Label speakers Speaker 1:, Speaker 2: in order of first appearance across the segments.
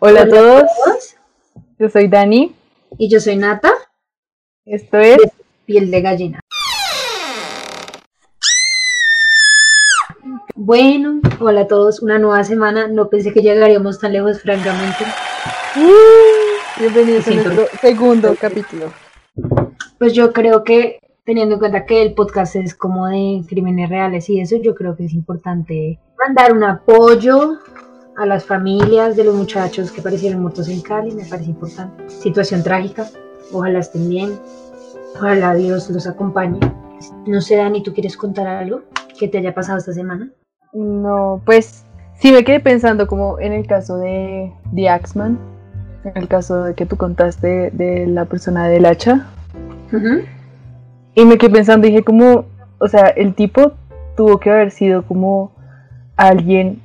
Speaker 1: Hola, a todos. Yo soy Dani.
Speaker 2: Y yo soy Nata.
Speaker 1: Esto es
Speaker 2: Piel de Gallina. Bueno, hola a todos. Una nueva semana. No pensé que llegaríamos tan lejos, francamente.
Speaker 1: Bienvenidos a nuestro segundo capítulo.
Speaker 2: Pues yo creo que, teniendo en cuenta que el podcast es como de crímenes reales y eso, yo creo que es importante mandar un apoyo a las familias de los muchachos que aparecieron muertos en Cali, me parece importante. Situación trágica, ojalá estén bien, ojalá Dios los acompañe. No sé, Dani, ¿tú quieres contar algo que te haya pasado esta semana?
Speaker 1: No, pues sí me quedé pensando como en el caso de The Axman, en el caso de que tú contaste de la persona del hacha. Y me quedé pensando, dije como, o sea, el tipo tuvo que haber sido como alguien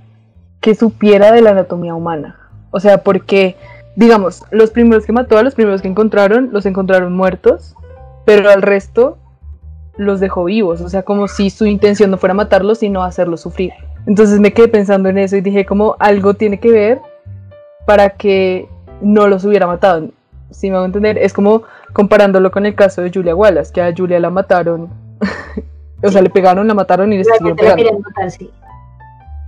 Speaker 1: que supiera de la anatomía humana. O sea, porque, digamos, los primeros que mató, a los primeros que encontraron, los encontraron muertos, pero al resto los dejó vivos. O sea, como si su intención no fuera matarlos, sino hacerlos sufrir. Entonces me quedé pensando en eso y dije, como algo tiene que ver para que no los hubiera matado. Si me voy a entender, es como comparándolo con el caso de Julia Wallace, que a Julia la mataron. o sea, le pegaron, la mataron y le siguieron pegando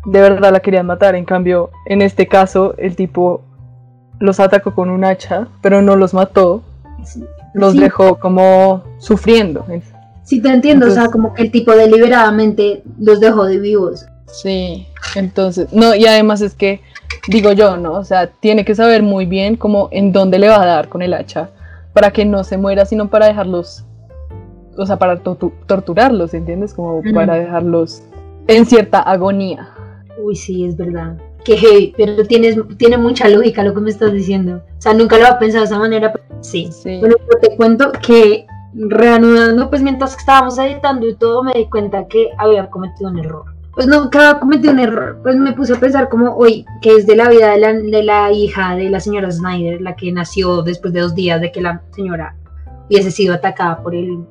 Speaker 1: de verdad la querían matar. En cambio, en este caso, el tipo los atacó con un hacha, pero no los mató. Los dejó como sufriendo.
Speaker 2: Sí, te entiendo, o sea, como que el tipo deliberadamente los dejó de vivos.
Speaker 1: Sí, entonces, no, y además es que, digo yo, ¿no? O sea, tiene que saber muy bien como en dónde le va a dar con el hacha, para que no se muera, sino para dejarlos, o sea, para torturarlos, ¿entiendes? Como para dejarlos en cierta agonía.
Speaker 2: Uy, sí, es verdad. Qué heavy, pero tienes, tiene mucha lógica lo que me estás diciendo. O sea, nunca lo había pensado de esa manera. sí. sí. Bueno, te cuento que reanudando, pues mientras estábamos editando y todo, me di cuenta que había cometido un error. Pues no, había cometido un error. Pues me puse a pensar como, hoy, que es de la vida de la, de la hija de la señora Snyder, la que nació después de dos días de que la señora hubiese sido atacada por él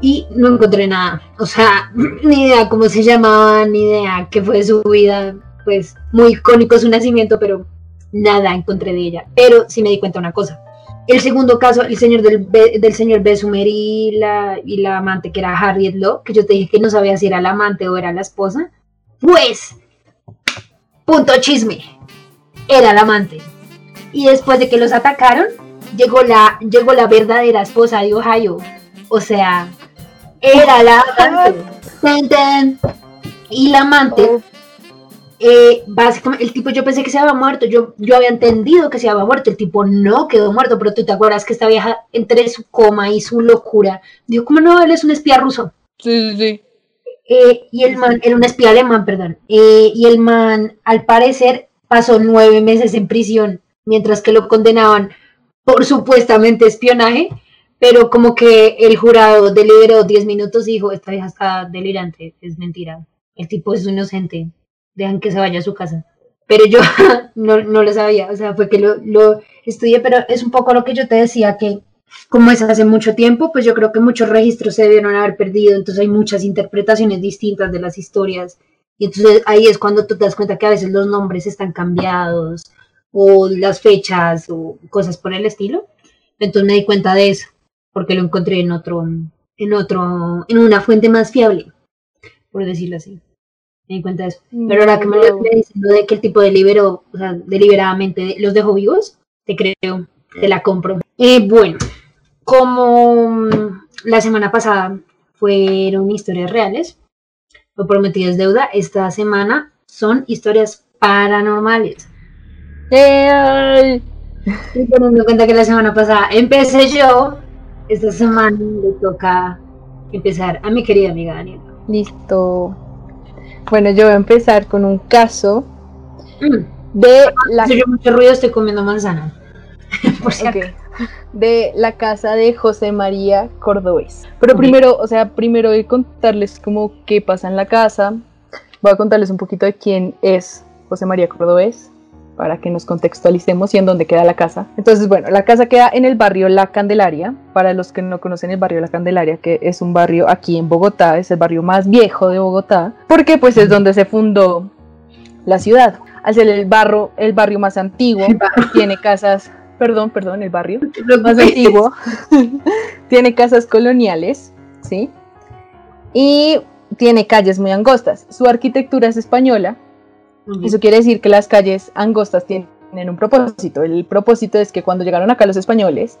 Speaker 2: y no encontré nada. O sea, ni idea cómo se llamaba, ni idea qué fue su vida. Pues muy icónico su nacimiento, pero nada encontré de ella. Pero sí me di cuenta una cosa. El segundo caso, el señor del, del señor Besumer y la, y la amante que era Harriet Law, que yo te dije que no sabía si era la amante o era la esposa. Pues, punto chisme, era la amante. Y después de que los atacaron, llegó la, llegó la verdadera esposa de Ohio. O sea, era la amante. Y la amante, eh, básicamente, el tipo yo pensé que se había muerto, yo, yo había entendido que se había muerto, el tipo no quedó muerto, pero tú te acuerdas que esta vieja entre su coma y su locura, dijo, ¿cómo no? Él es un espía ruso.
Speaker 1: Sí, sí, sí.
Speaker 2: Eh, y el man, era un espía alemán, perdón, eh, y el man, al parecer, pasó nueve meses en prisión, mientras que lo condenaban por supuestamente espionaje, pero como que el jurado deliberó 10 minutos y dijo, esta vieja está delirante, es mentira, el tipo es inocente, dejan que se vaya a su casa. Pero yo no, no lo sabía, o sea, fue que lo, lo estudié, pero es un poco lo que yo te decía, que como es hace mucho tiempo, pues yo creo que muchos registros se debieron haber perdido, entonces hay muchas interpretaciones distintas de las historias, y entonces ahí es cuando tú te das cuenta que a veces los nombres están cambiados, o las fechas, o cosas por el estilo. Entonces me di cuenta de eso porque lo encontré en otro, en otro, en una fuente más fiable, por decirlo así. Me di cuenta de eso. Pero ahora que me, me dicen de que el tipo deliberó, o sea, deliberadamente los dejó vivos, te creo, te la compro. Eh, bueno, como mm, la semana pasada fueron historias reales, lo prometido es deuda, esta semana son historias paranormales. Y teniendo en cuenta que la semana pasada empecé yo, esta semana le toca empezar a mi querida amiga Daniela.
Speaker 1: Listo. Bueno, yo voy a empezar con un caso mm. de
Speaker 2: la. Si yo mucho ruido, estoy comiendo manzana.
Speaker 1: Por si De la casa de José María Cordobés. Pero primero, o sea, primero voy a contarles como qué pasa en la casa. Voy a contarles un poquito de quién es José María Cordobés para que nos contextualicemos y en dónde queda la casa. Entonces, bueno, la casa queda en el barrio La Candelaria. Para los que no conocen el barrio La Candelaria, que es un barrio aquí en Bogotá, es el barrio más viejo de Bogotá, porque pues es donde se fundó la ciudad. Al ser el, barro, el barrio más antiguo, tiene casas, perdón, perdón, el barrio más antiguo, tiene casas coloniales, ¿sí? Y tiene calles muy angostas. Su arquitectura es española. Eso quiere decir que las calles angostas tienen un propósito. El propósito es que cuando llegaron acá los españoles,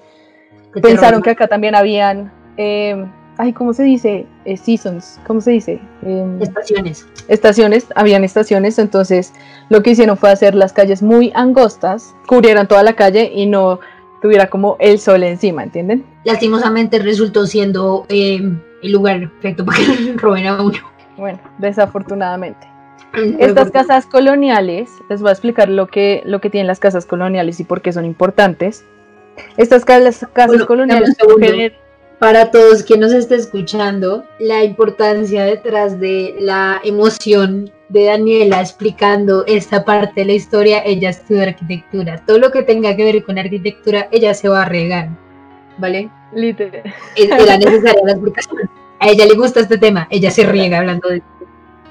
Speaker 1: pensaron que acá también habían, eh, ay, ¿cómo se dice? Eh, seasons, ¿cómo se dice?
Speaker 2: Em, estaciones.
Speaker 1: Estaciones, habían estaciones, entonces lo que hicieron fue hacer las calles muy angostas, cubrieran toda la calle y no tuviera como el sol encima, ¿entienden?
Speaker 2: Lastimosamente resultó siendo em, el lugar perfecto para que roben a uno.
Speaker 1: Bueno, desafortunadamente. Estas casas coloniales, les voy a explicar lo que, lo que tienen las casas coloniales y por qué son importantes. Estas casas, casas coloniales
Speaker 2: para todos quienes nos esté escuchando, la importancia detrás de la emoción de Daniela explicando esta parte de la historia, ella estudia arquitectura. Todo lo que tenga que ver con arquitectura, ella se va a regar, ¿vale?
Speaker 1: Literal.
Speaker 2: Era necesaria la explicación. A ella le gusta este tema, ella se riega hablando de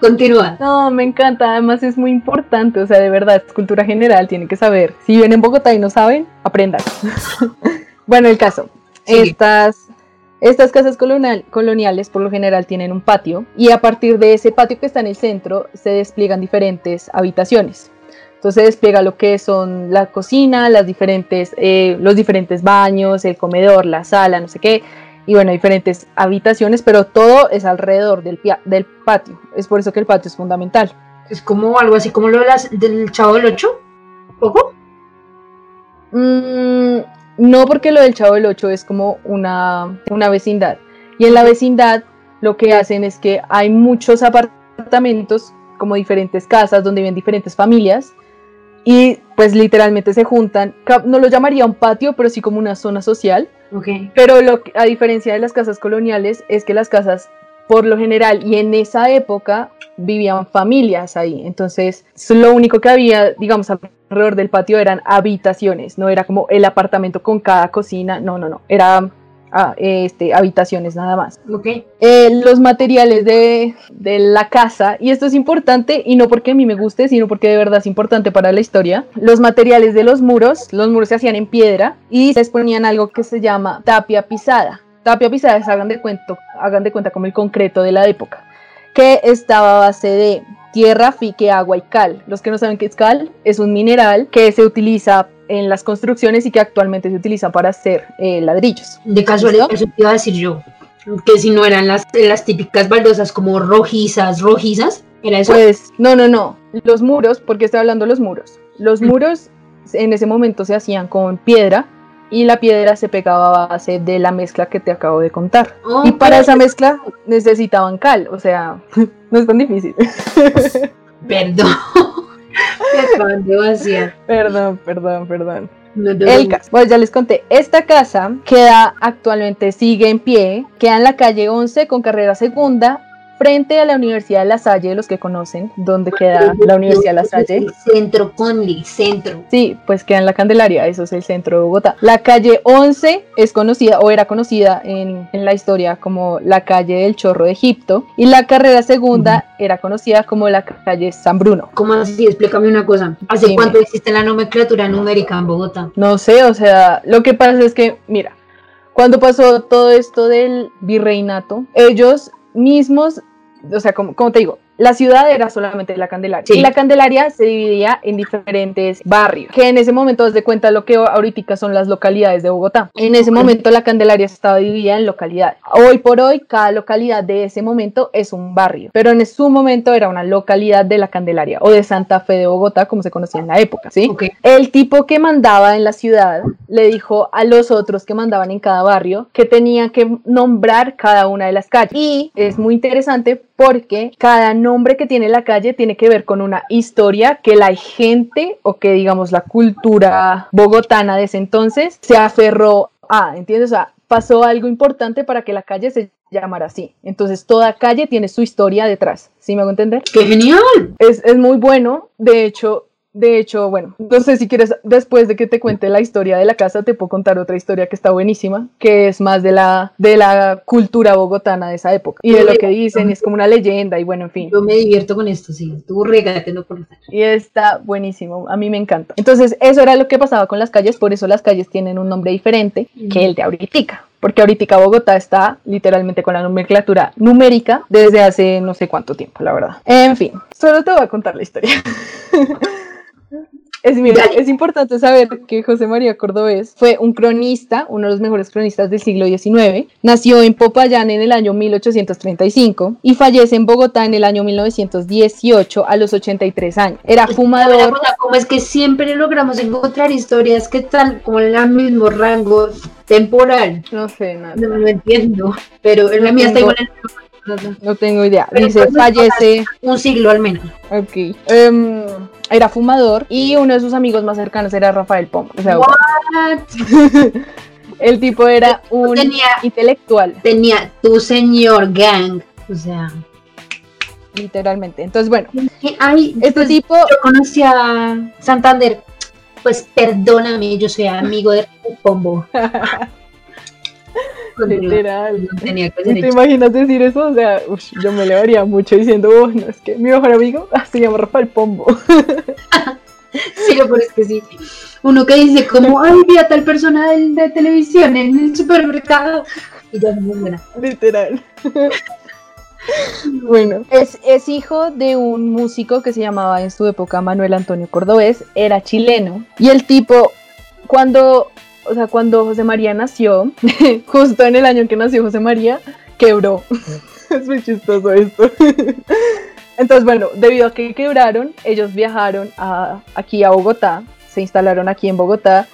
Speaker 2: Continúa.
Speaker 1: No, me encanta, además es muy importante, o sea, de verdad, es cultura general, tiene que saber. Si vienen en Bogotá y no saben, aprendan. bueno, el caso. Estas, estas casas coloniales por lo general tienen un patio y a partir de ese patio que está en el centro se despliegan diferentes habitaciones. Entonces se despliega lo que son la cocina, las diferentes, eh, los diferentes baños, el comedor, la sala, no sé qué, y bueno, diferentes habitaciones, pero todo es alrededor del, del patio. Es por eso que el patio es fundamental.
Speaker 2: Es como algo así como lo de las, del Chavo del Ocho, ¿poco?
Speaker 1: Mm, no, porque lo del Chavo del Ocho es como una, una vecindad. Y en la vecindad lo que hacen es que hay muchos apartamentos, como diferentes casas donde viven diferentes familias, y pues literalmente se juntan. No lo llamaría un patio, pero sí como una zona social pero lo a diferencia de las casas coloniales es que las casas por lo general y en esa época vivían familias ahí. Entonces, lo único que había, digamos, alrededor del patio eran habitaciones, no era como el apartamento con cada cocina, no, no, no, era este, habitaciones nada más.
Speaker 2: Okay.
Speaker 1: Eh, los materiales de, de, la casa, y esto es importante, y no porque a mí me guste, sino porque de verdad es importante para la historia, los materiales de los muros, los muros se hacían en piedra y se ponían algo que se llama tapia pisada. Tapia pisada es, hagan de, cuento, hagan de cuenta como el concreto de la época, que estaba a base de tierra, fique, agua y cal. Los que no saben qué es cal, es un mineral que se utiliza en las construcciones y que actualmente se utiliza para hacer eh, ladrillos.
Speaker 2: De casualidad, eso te iba a decir yo, que si no eran las, las típicas baldosas como rojizas, rojizas, ¿era eso?
Speaker 1: Pues no, no, no, los muros, porque estoy hablando de los muros. Los mm. muros en ese momento se hacían con piedra y la piedra se pegaba a base de la mezcla que te acabo de contar. y para esa mezcla necesitaban cal, o sea, no es tan difícil.
Speaker 2: Perdón.
Speaker 1: Perdón, perdón, perdón. El caso, pues ya les conté, esta casa queda actualmente, sigue en pie, queda en la calle 11 con carrera segunda, frente a la Universidad de La Salle, los que conocen dónde queda la Universidad de La Salle.
Speaker 2: Centro Conli, centro.
Speaker 1: Sí, pues queda en la Candelaria, eso es el centro de Bogotá. La calle 11 es conocida o era conocida en, en la historia como la calle del Chorro de Egipto y la carrera segunda era conocida como la calle San Bruno.
Speaker 2: ¿Cómo así? Explícame una cosa. ¿Hace cuánto existe la nomenclatura numérica en Bogotá?
Speaker 1: No sé, o sea, lo que pasa es que, mira, cuando pasó todo esto del virreinato, ellos mismos, o sea, como, como te digo, la ciudad era solamente la Candelaria. Y la Candelaria se dividía en diferentes barrios, que en ese momento, de cuenta lo que ahorita son las localidades de Bogotá. En ese momento la Candelaria estaba dividida en localidades. Hoy por hoy, cada localidad de ese momento es un barrio, pero en su momento era una localidad de la Candelaria o de Santa Fe de Bogotá, como se conocía en la época, ¿sí? El tipo que mandaba en la ciudad le dijo a los otros que mandaban en cada barrio que tenían que nombrar cada una de las calles. Y es muy interesante porque cada nombre que tiene la calle tiene que ver con una historia que la gente o que digamos la cultura bogotana de ese entonces se aferró a, ¿entiendes? O sea, pasó algo importante para que la calle se llamara así. Entonces toda calle tiene su historia detrás, ¿sí me hago entender?
Speaker 2: ¡Qué genial!
Speaker 1: Es, es muy bueno, de hecho de hecho, bueno, no sé si quieres, después de que te cuente la historia de la casa, te puedo contar otra historia que está buenísima, que es más de la, de la cultura bogotana de esa época y de lo que dicen, es como una leyenda y bueno, en fin.
Speaker 2: Yo me divierto con esto, sí, tú regate, no por
Speaker 1: Y está buenísimo, a mí me encanta. Entonces, eso era lo que pasaba con las calles, por eso las calles tienen un nombre diferente que el de ahorita porque ahorita Bogotá está literalmente con la nomenclatura numérica desde hace no sé cuánto tiempo, la verdad. En fin, solo te voy a contar la historia. Es, es importante saber que José María Cordobés fue un cronista, uno de los mejores cronistas del siglo XIX. Nació en Popayán en el año 1835 y fallece en Bogotá en el año 1918 a los 83 años. Era fumador.
Speaker 2: ¿Cómo es que siempre logramos encontrar historias que están como en el mismo rango temporal?
Speaker 1: No sé, nada.
Speaker 2: No lo entiendo, pero en la mía está igual
Speaker 1: no tengo idea. Dice, fallece.
Speaker 2: Un siglo al menos.
Speaker 1: Ok. Em, era fumador y uno de sus amigos más cercanos era Rafael Pombo. O sea, el tipo era un intelectual.
Speaker 2: Tenía tu señor gang. O sea.
Speaker 1: Literalmente. Entonces, bueno.
Speaker 2: este pues, tipo. Yo conocí a Santander. Pues perdóname, yo soy amigo de Pombo.
Speaker 1: Literal. ¿Te imaginas decir eso? O sea, yo me levaría mucho diciendo, oh, no, es que mi mejor amigo se llama Rafael Pombo.
Speaker 2: sí, lo es que sí. Uno que dice como, ay, vi a tal persona de, televisión en el supermercado. Y ya es muy buena.
Speaker 1: Literal. Bueno, es, es, hijo de un músico que se llamaba en su época Manuel Antonio Cordobés, era chileno, y el tipo, cuando o sea, cuando José María nació, justo en el año en que nació José María, quebró. es muy chistoso esto. Entonces, bueno, debido a que quebraron, ellos viajaron a, aquí a Bogotá, se instalaron aquí en Bogotá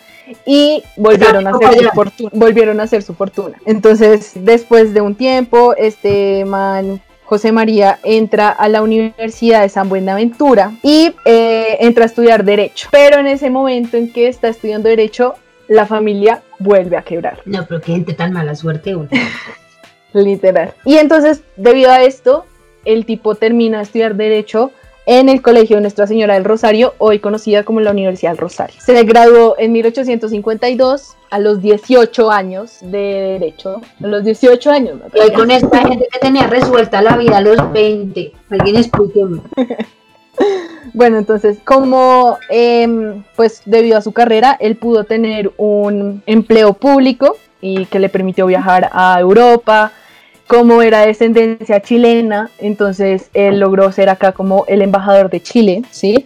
Speaker 1: y volvieron a, hacer su fortuna, volvieron a hacer su fortuna. Entonces, después de un tiempo, este man José María entra a la Universidad de San Buenaventura y eh, entra a estudiar Derecho. Pero en ese momento en que está estudiando Derecho, la familia vuelve a quebrar.
Speaker 2: No, pero qué gente tan mala suerte.
Speaker 1: Literal. Y entonces, debido a esto, el tipo termina de estudiar Derecho en el Colegio Nuestra Señora del Rosario, hoy conocida como la Universidad del Rosario. Se graduó en 1852 a los 18 años de Derecho. A los 18 años.
Speaker 2: Y con esta gente que tenía resuelta la vida a los 20. Alguien explíqueme.
Speaker 1: Bueno, entonces, como em, pues debido a su carrera, él pudo tener un empleo público y que le permitió viajar a Europa. Como era de descendencia chilena, entonces él logró ser acá como el embajador de Chile, ¿sí?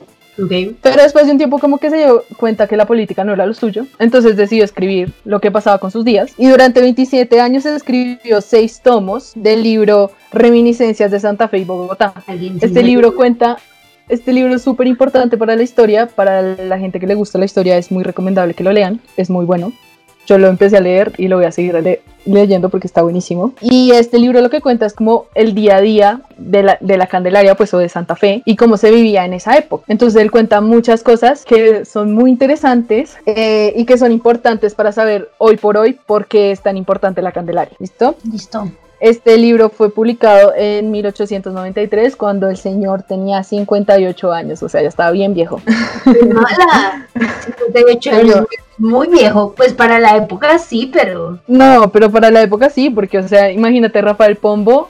Speaker 1: Pero después de un tiempo como que se dio cuenta que la política no era lo suyo, entonces decidió escribir lo que pasaba con sus días y durante 27 años escribió seis tomos del libro Reminiscencias de Santa Fe y Bogotá. Este libro cuenta este libro es súper importante para la historia, para la gente que le gusta la historia es muy recomendable que lo lean, es muy bueno. Yo lo empecé a leer y lo voy a seguir leyendo porque está buenísimo. Y este libro lo que cuenta es como el día a día de la, de la Candelaria, pues o de Santa Fe, y cómo se vivía en esa época. Entonces él cuenta muchas cosas que son muy interesantes eh, y que son importantes para saber hoy por hoy por qué es tan importante la Candelaria. ¿Listo?
Speaker 2: Listo.
Speaker 1: Este libro fue publicado en 1893 cuando el señor tenía 58 años, o sea, ya estaba bien viejo.
Speaker 2: Mala. 58 años, muy viejo. Pues para la época sí, pero.
Speaker 1: No, pero para la época sí, porque, o sea, imagínate Rafael Pombo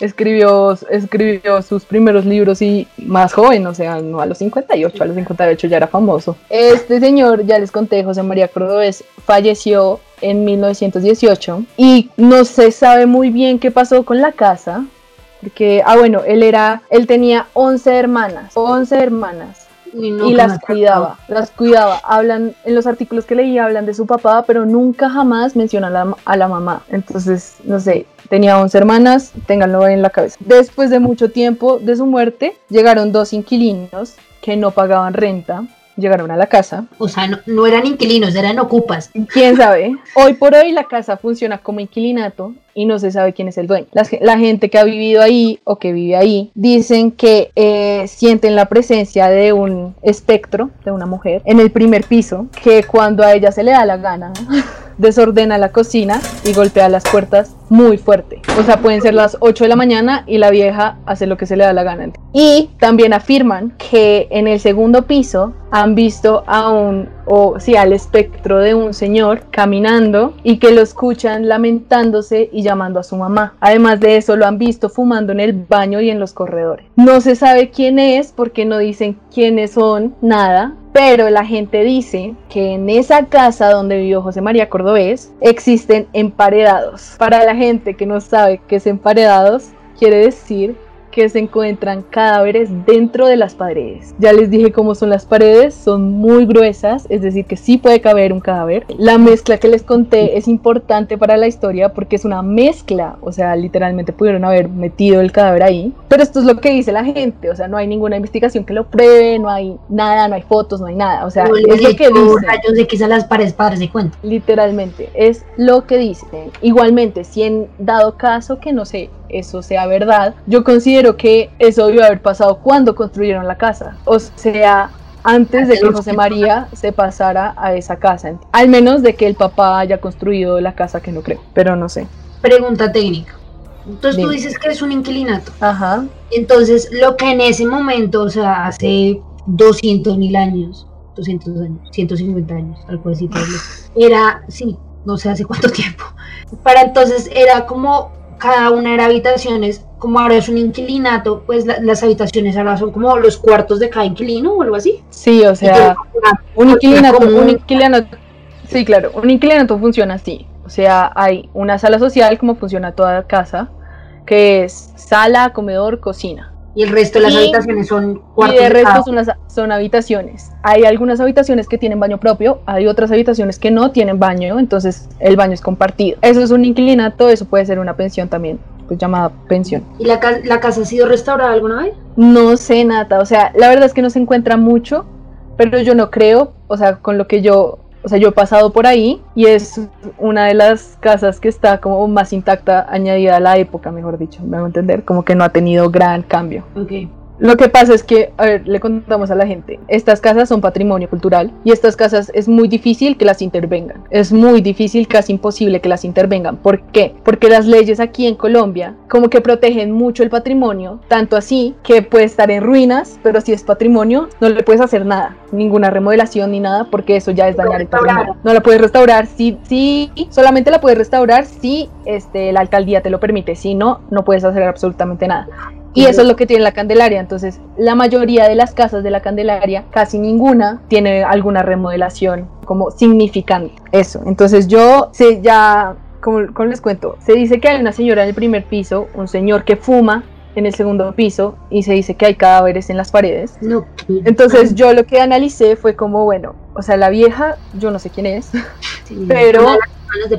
Speaker 1: escribió, escribió sus primeros libros y más joven, o sea, no a los 58, a los 58 ya era famoso. Este señor, ya les conté, José María Cordobés, falleció en 1918 y no se sabe muy bien qué pasó con la casa, porque, ah bueno, él era, él tenía 11 hermanas, 11 hermanas y, las cuidaba, las cuidaba. Hablan, en los artículos que leí hablan de su papá, pero nunca jamás mencionan a la, mamá. Entonces, no sé, tenía 11 hermanas, ténganlo en la cabeza. Después de mucho tiempo de su muerte, llegaron dos inquilinos que no pagaban renta llegaron a la casa.
Speaker 2: O sea, no, eran inquilinos, eran ocupas.
Speaker 1: ¿Quién sabe? Hoy por hoy la casa funciona como inquilinato y no se sabe quién es el dueño. La, gente que ha vivido ahí o que vive ahí dicen que eh, sienten la presencia de un espectro, de una mujer, en el primer piso, que cuando a ella se le da la gana desordena la cocina y golpea las puertas muy fuerte. O sea, pueden ser las 8 de la mañana y la vieja hace lo que se le da la gana. Y también afirman que en el segundo piso han visto a un, o sí, al espectro de un señor caminando y que lo escuchan lamentándose y llamando a su mamá. Además de eso, lo han visto fumando en el baño y en los corredores. No se sabe quién es porque no dicen quiénes son, nada, pero la gente dice que en esa casa donde vivió José María Cordobés existen emparedados. Para la gente que no sabe qué es emparedados, quiere decir que se encuentran cadáveres dentro de las paredes. Ya les dije cómo son las paredes, son muy gruesas, es decir, que sí puede caber un cadáver. La mezcla que les conté es importante para la historia porque es una mezcla, o sea, literalmente pudieron haber metido el cadáver ahí. Pero esto es lo que dice la gente, o sea, no hay ninguna investigación que lo pruebe, no hay nada, no hay fotos, no hay nada, o sea, es lo que
Speaker 2: dice. de quizás las paredes padres de cuenta.
Speaker 1: Literalmente, es lo que dice. Igualmente, si en dado caso que no sé, eso sea verdad, yo considero que eso debió haber pasado cuando construyeron la casa. O sea, antes de que José María se pasara a esa casa. Al menos de que el papá haya construido la casa, que no creo, pero no sé.
Speaker 2: Pregunta técnica. Entonces tú dices que es un inquilinato.
Speaker 1: Ajá.
Speaker 2: Entonces, lo que en ese momento, o sea, hace 200 mil años, 200 años, 150 años, algo así, era, sí, no sé hace cuánto tiempo. Para entonces era como cada una era habitaciones, como ahora es un inquilinato, pues las habitaciones ahora son como los cuartos de cada inquilino o algo así.
Speaker 1: Sí, o sea, un inquilinato, un inquilinato, sí, claro, un inquilinato funciona así. O sea, hay una sala social como funciona toda casa, que es sala, comedor, cocina.
Speaker 2: Y el resto de las habitaciones son cuartos.
Speaker 1: Y el resto son, son, habitaciones. Hay algunas habitaciones que tienen baño propio, hay otras habitaciones que no tienen baño, entonces el baño es compartido. Eso es un inquilinato, eso puede ser una pensión también, pues llamada pensión.
Speaker 2: ¿Y la, la casa ha sido restaurada alguna vez?
Speaker 1: No sé, Nata, o sea, la verdad es que no se encuentra mucho, pero yo no creo, o sea, con lo que yo o sea, yo he pasado por ahí y es una de las casas que está como más intacta, añadida a la época, mejor dicho, me hago entender, como que no ha tenido gran cambio.
Speaker 2: Okay.
Speaker 1: Lo que pasa es que, a ver, le contamos a la gente, estas casas son patrimonio cultural y estas casas es muy difícil que las intervengan. Es muy difícil, casi imposible que las intervengan. ¿Por qué? Porque las leyes aquí en Colombia como que protegen mucho el patrimonio, tanto así que puede estar en ruinas, pero si es patrimonio no le puedes hacer nada, ninguna remodelación ni nada, porque eso ya es dañar el patrimonio. No la puedes restaurar, sí, sí, solamente la puedes restaurar si este, la alcaldía te lo permite, si no, no puedes hacer absolutamente nada. Y eso es lo que tiene la Candelaria. Entonces, la mayoría de las casas de la Candelaria, casi ninguna, tiene alguna remodelación como significante. Eso. Entonces, yo sé ya, como, como les cuento, se dice que hay una señora en el primer piso, un señor que fuma en el segundo piso y se dice que hay cadáveres en las paredes.
Speaker 2: No.
Speaker 1: Entonces yo lo que analicé fue como, bueno, o sea, la vieja, yo no sé quién es, pero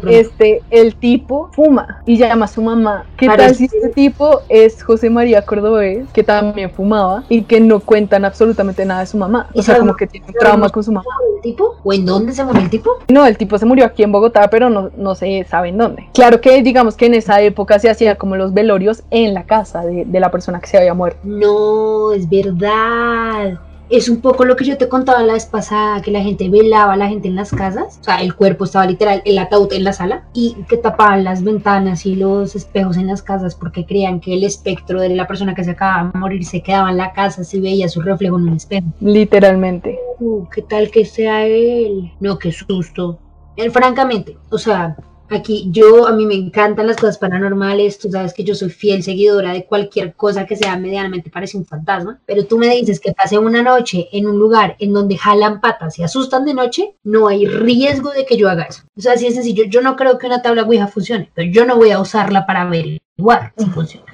Speaker 1: este, el tipo fuma y llama a su mamá. ¿Qué tal si este tipo es José María Cordobés, que también fumaba y que no cuentan absolutamente nada de su mamá? O sea, como que tiene un trauma con su mamá.
Speaker 2: ¿El tipo? ¿O en dónde se murió el tipo?
Speaker 1: No, el tipo se murió aquí en Bogotá, pero no, no se sabe en dónde. Claro que digamos que en esa época se hacía como los velorios en la casa de, de la persona que se había muerto.
Speaker 2: No, es verdad es un poco lo que yo te contaba la vez pasada, que la gente velaba a la gente en las casas, o sea, el cuerpo estaba literal, el ataúd en la sala, y que tapaban las ventanas y los espejos en las casas porque creían que el espectro de la persona que se acaba de morir se quedaba en la casa si veía su reflejo en un espejo.
Speaker 1: Literalmente.
Speaker 2: Uh, ¿Qué tal que sea él? No, qué susto. Él, francamente, o sea, Aquí yo, a mí me encantan las cosas paranormales, tú sabes que yo soy fiel seguidora de cualquier cosa que sea medianamente parece un fantasma, pero tú me dices que pase una noche en un lugar en donde jalan patas y asustan de noche, no hay riesgo de que yo haga eso. O sea, así es sencillo, yo no creo que una tabla Ouija funcione, pero yo no voy a usarla para ver igual si funciona.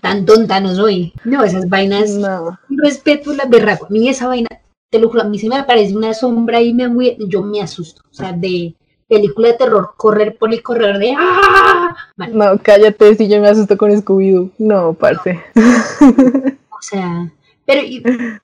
Speaker 2: Tan tonta no soy. No, esas vainas, no. respeto la berraco. A mí esa vaina, te lo juro, a mí se me aparece una sombra y me, yo me asusto. O sea, de película de terror, correr por el correr de ¡Ah!
Speaker 1: No, cállate, si yo me asusto con Scooby-Doo. No, parce.
Speaker 2: o sea, pero,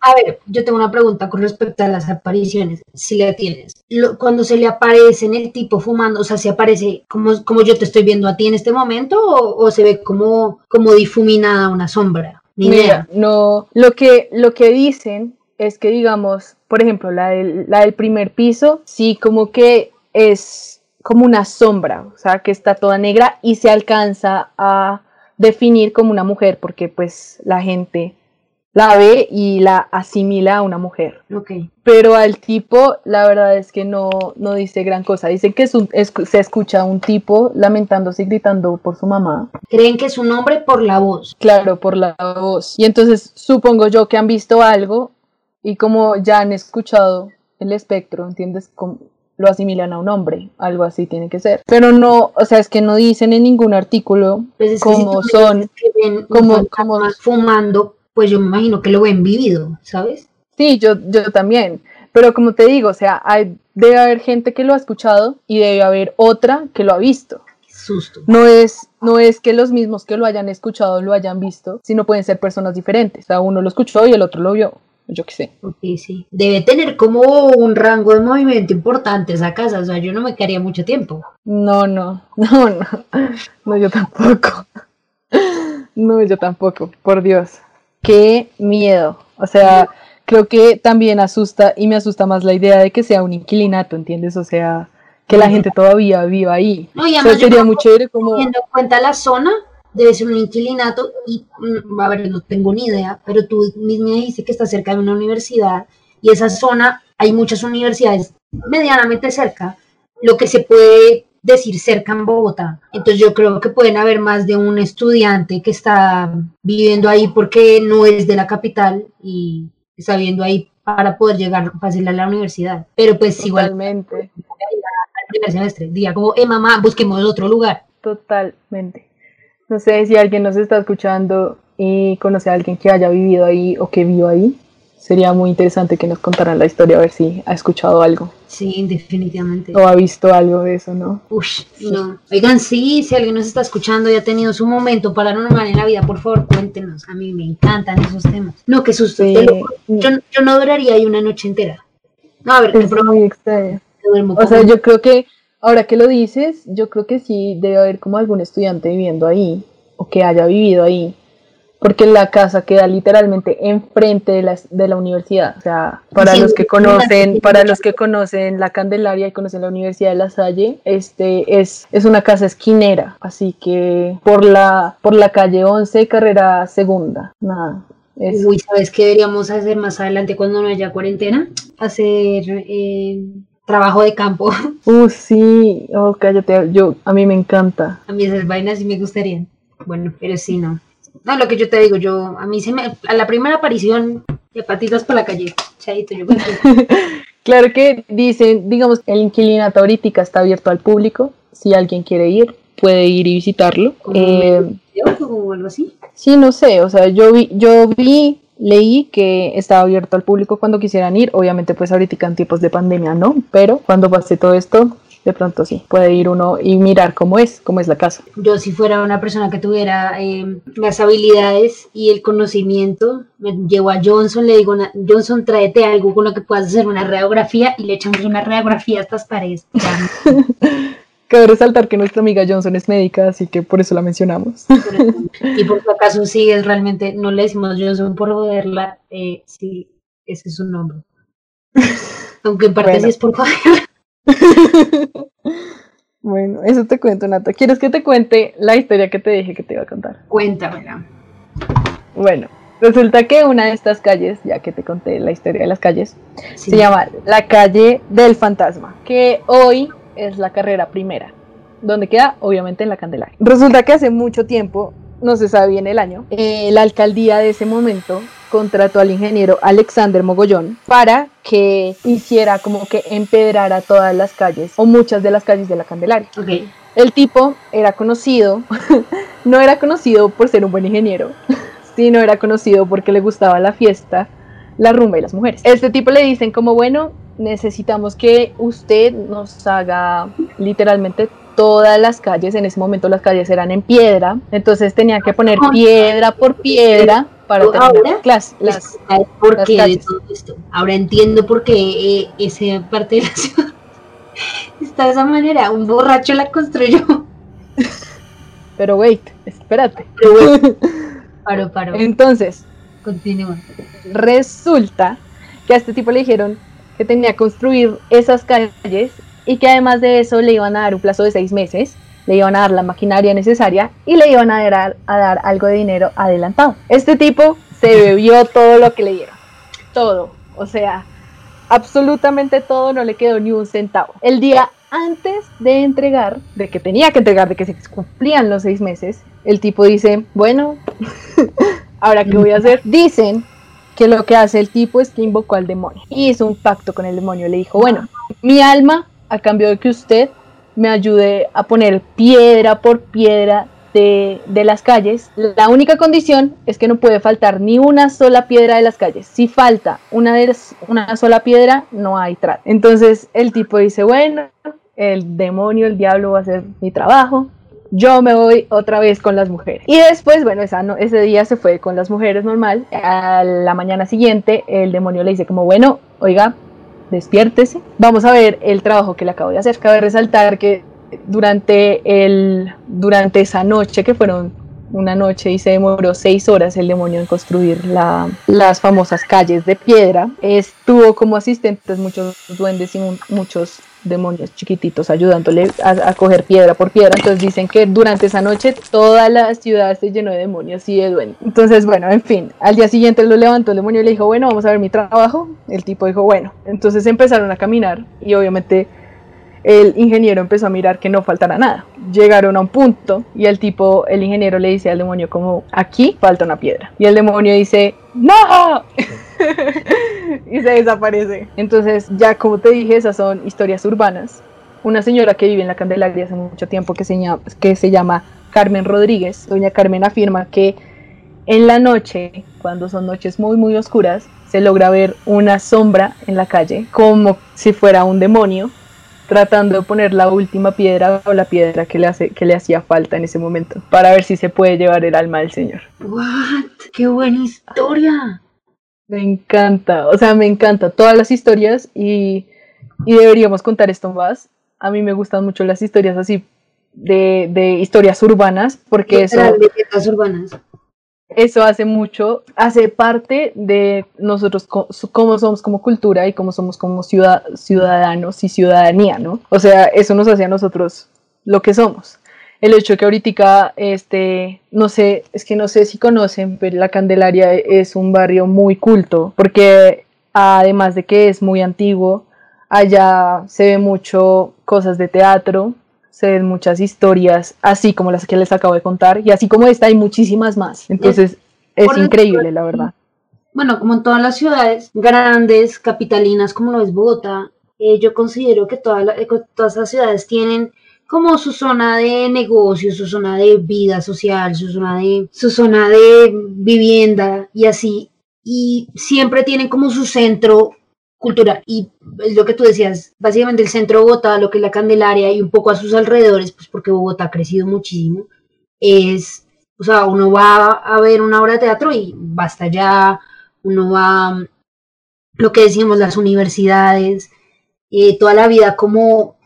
Speaker 2: a ver, yo tengo una pregunta con respecto a las apariciones, si la tienes. cuando se le aparece en el tipo fumando, o sea, ¿se aparece como, como yo te estoy viendo a ti en este momento o, se ve como, como difuminada una sombra?
Speaker 1: Ni Mira, no, lo que, lo que dicen es que, digamos, por ejemplo, la del, la del primer piso, sí, como que es como una sombra, o sea, que está toda negra y se alcanza a definir como una mujer porque pues la gente la ve y la asimila a una mujer.
Speaker 2: Ok.
Speaker 1: Pero al tipo, la verdad es que no, no dice gran cosa. Dicen que es un- es- se escucha a un tipo lamentándose y gritando por su mamá.
Speaker 2: Creen que es un hombre por la voz.
Speaker 1: Claro, por la voz. Y entonces supongo yo que han visto algo y como ya han escuchado el espectro, ¿entiendes? Como lo asimilan a un hombre, algo así tiene que ser. Pero no, o sea, es que no dicen en ningún artículo
Speaker 2: Pues si
Speaker 1: cómo
Speaker 2: me
Speaker 1: son. como- como-
Speaker 2: fumando, pues yo me imagino que lo ven vivido, ¿sabes?
Speaker 1: Sí, yo, yo también. Pero como te digo, o sea, hay, debe haber gente que lo ha escuchado y debe haber otra que lo ha visto.
Speaker 2: Qué susto.
Speaker 1: No es, no es que los mismos que lo hayan escuchado lo hayan visto, sino pueden ser personas diferentes. O sea, uno lo escuchó y el otro lo vio. Yo qué sé.
Speaker 2: Ok, sí. Debe tener como un rango de movimiento importante esa casa, o sea, yo no me quedaría mucho tiempo.
Speaker 1: No, no, no, no. No, yo tampoco. No, yo tampoco, por Dios. Qué miedo. O sea, creo que también asusta y me asusta más la idea de que sea un inquilinato, ¿entiendes? O sea, que la gente todavía viva ahí.
Speaker 2: No, y
Speaker 1: O sea,
Speaker 2: además yo
Speaker 1: sería chévere como...
Speaker 2: teniendo en cuenta la zona, debe ser un inquilinato y, mm, a ver, no tengo ni idea, pero tú misma dijiste que está cerca de una universidad y esa zona, hay muchas universidades medianamente cerca, lo que se puede decir cerca en Bogotá. Entonces yo creo que pueden haber más de un estudiante que está viviendo ahí porque no es de la capital y está viviendo ahí para poder llegar fácil a la universidad. Pero pues igual
Speaker 1: Totalmente,
Speaker 2: al primer semestre, diga como, eh mamá, busquemos otro lugar.
Speaker 1: totalmente. No sé si alguien nos está escuchando y conoce a alguien que haya vivido ahí o que viva ahí. Sería muy interesante que nos contaran la historia, a ver si ha escuchado algo
Speaker 2: Sí, definitivamente.
Speaker 1: o ha visto algo de eso, ¿no?
Speaker 2: Ush, no. Oigan, sí, si alguien nos está escuchando y ha tenido su momento paranormal en la vida, por favor, cuéntenos. A mí me encantan esos temas. No, qué susto.
Speaker 1: Sí,
Speaker 2: yo, yo no duraría ahí una noche entera. No, a ver,
Speaker 1: es muy extraño.
Speaker 2: duermo
Speaker 1: O sea, yo creo que, ahora que lo dices, yo creo que sí debe haber como algún estudiante viviendo ahí o que haya vivido ahí, porque la casa queda literalmente enfrente de la, de la universidad. O sea, para
Speaker 2: Sí,
Speaker 1: los que conocen, para los que conocen la Candelaria y conocen la Universidad de La Salle, este es, es una casa esquinera, así que por la, por la calle 11, carrera segunda, nada.
Speaker 2: Uy, ¿sabes qué deberíamos hacer más adelante cuando no haya cuarentena? Hacer eh, trabajo de campo.
Speaker 1: uh, sí, oh, cállate, yo, a mí me encanta.
Speaker 2: A mí esas vainas sí me gustarían. Bueno, pero sí, no. No, lo que yo te digo, yo, a mí se me, a la primera aparición de patitas por la calle, chaito, yo
Speaker 1: Claro que dicen, digamos, el inquilinato ahorita está abierto al público. Si alguien quiere ir, puede ir y visitarlo.
Speaker 2: como
Speaker 1: Eh,
Speaker 2: o algo así.
Speaker 1: sí, no sé, o sea, yo vi, yo vi, leí que estaba abierto al público cuando quisieran ir. Obviamente, pues ahorita en tiempos de pandemia no, pero cuando pase todo esto, de pronto sí, puede ir uno y mirar cómo es, cómo es la casa.
Speaker 2: Yo si fuera una persona que tuviera eh, las habilidades y el conocimiento, me llevo a Johnson, le digo, "Na- Johnson, tráete algo con lo que puedas hacer una radiografía y le echamos una radiografía a estas paredes.
Speaker 1: Cabe resaltar que nuestra amiga Johnson es médica, así que por eso la mencionamos.
Speaker 2: y por si acaso sí es realmente, no le decimos Johnson por joderla, eh, sí, ese es su nombre. Aunque en parte
Speaker 1: Bueno.
Speaker 2: sí es por joder.
Speaker 1: Bueno, eso te cuento, Nata. ¿Quieres que te cuente la historia que te dije que te iba a contar?
Speaker 2: Cuéntamela.
Speaker 1: Bueno, resulta que una de estas calles, ya que te conté la historia de las calles,
Speaker 2: Sí.
Speaker 1: se llama la calle del fantasma, que hoy es la carrera primera, donde queda obviamente en la Candelaria. Resulta que hace mucho tiempo, no se sabe bien el año, eh, la alcaldía de ese momento contrató al ingeniero Alexander Mogollón para que hiciera como que empedrara todas las calles o muchas de las calles de la Candelaria.
Speaker 2: Ok.
Speaker 1: El tipo era conocido, no era conocido por ser un buen ingeniero, sino era conocido porque le gustaba la fiesta, la rumba y las mujeres. Este tipo le dicen como, bueno, necesitamos que usted nos haga literalmente todas las calles, en ese momento las calles eran en piedra, entonces tenía que poner piedra por piedra para
Speaker 2: Ahora,
Speaker 1: terminar las, las,
Speaker 2: ¿Sabes por
Speaker 1: las
Speaker 2: qué de todo esto? Ahora entiendo por qué eh, esa parte de la ciudad está de esa manera. Un borracho la construyó.
Speaker 1: pero wait, espérate.
Speaker 2: Pero bueno, paro, paro.
Speaker 1: Entonces,
Speaker 2: Continúa.
Speaker 1: resulta que a este tipo le dijeron que tenía que construir esas calles y que además de eso le iban a dar un plazo de seis meses, le iban a dar la maquinaria necesaria y le iban a dar, a dar algo de dinero adelantado. Este tipo se bebió todo lo que le dieron, todo, o sea, absolutamente todo, no le quedó ni un centavo. El día antes de entregar, de que tenía que entregar, de que se cumplían los seis meses, el tipo dice, bueno, ahora qué voy a hacer. Dicen que lo que hace el tipo es que invocó al demonio y hizo un pacto con el demonio. Le dijo, bueno, mi alma, a cambio de que usted me ayude a poner piedra por piedra de, de, las calles, la única condición es que no puede faltar ni una sola piedra de las calles. Si falta una, de una sola piedra, no hay trato. Entonces el tipo dice, bueno, el demonio, el diablo va a hacer mi trabajo, yo me voy otra vez con las mujeres. Y después, bueno, ese día se fue con las mujeres normal. A la mañana siguiente, el demonio le dice como, bueno, oiga, despiértese. Vamos a ver el trabajo que le acabo de hacer. Cabe resaltar que durante, el, durante esa noche, que fueron una noche y se demoró seis horas el demonio en construir la, las famosas calles de piedra, estuvo como asistentes muchos duendes y muchos demonios chiquititos ayudándole a, coger piedra por piedra. Entonces dicen que durante esa noche toda la ciudad se llenó de demonios y de duendes. Entonces, bueno, en fin, al día siguiente lo levantó el demonio y le dijo, bueno, vamos a ver mi trabajo. El tipo dijo, bueno, entonces empezaron a caminar y obviamente el ingeniero empezó a mirar que no faltara nada. Llegaron a un punto y el tipo, el ingeniero le dice al demonio como, aquí falta una piedra. Y el demonio dice, ¡No! y se desaparece. Entonces, ya como te dije, esas son historias urbanas. Una señora que vive en la Candelaria hace mucho tiempo que se llama, que se llama Carmen Rodríguez. Doña Carmen afirma que en la noche, cuando son noches muy muy oscuras, se logra ver una sombra en la calle, como si fuera un demonio, tratando de poner la última piedra o la piedra que le, hace, que le hacía falta en ese momento, para ver si se puede llevar el alma del Señor.
Speaker 2: ¿What? ¡Qué buena historia!
Speaker 1: Me encanta, o sea, me encanta todas las historias y, y deberíamos contar esto más. A mí me gustan mucho las historias así de, de historias urbanas, porque eso...
Speaker 2: urbanas
Speaker 1: eso hace mucho, hace parte de nosotros cómo somos como cultura y cómo somos como ciudadanos y ciudadanía, ¿no? O sea, eso nos hace a nosotros lo que somos. El hecho que ahorita, este, no sé, es que no sé si conocen, pero la Candelaria es un barrio muy culto, porque además de que es muy antiguo, allá se ve mucho cosas de teatro, se ven muchas historias, así como las que les acabo de contar, y así como esta hay muchísimas más. Entonces es, increíble, la verdad.
Speaker 2: Bueno, como en todas las ciudades grandes, capitalinas, como lo es Bogotá, eh, yo considero que todas las ciudades tienen como su zona de negocio, su zona de vida social, su zona de, su zona de vivienda y así. Y siempre tienen como su centro cultura. Y lo que tú decías, básicamente el centro de Bogotá, lo que es la Candelaria y un poco a sus alrededores, pues porque Bogotá ha crecido muchísimo, es, o sea, uno va a ver una obra de teatro y basta ya, uno va, lo que decíamos, las universidades, eh, toda la vida como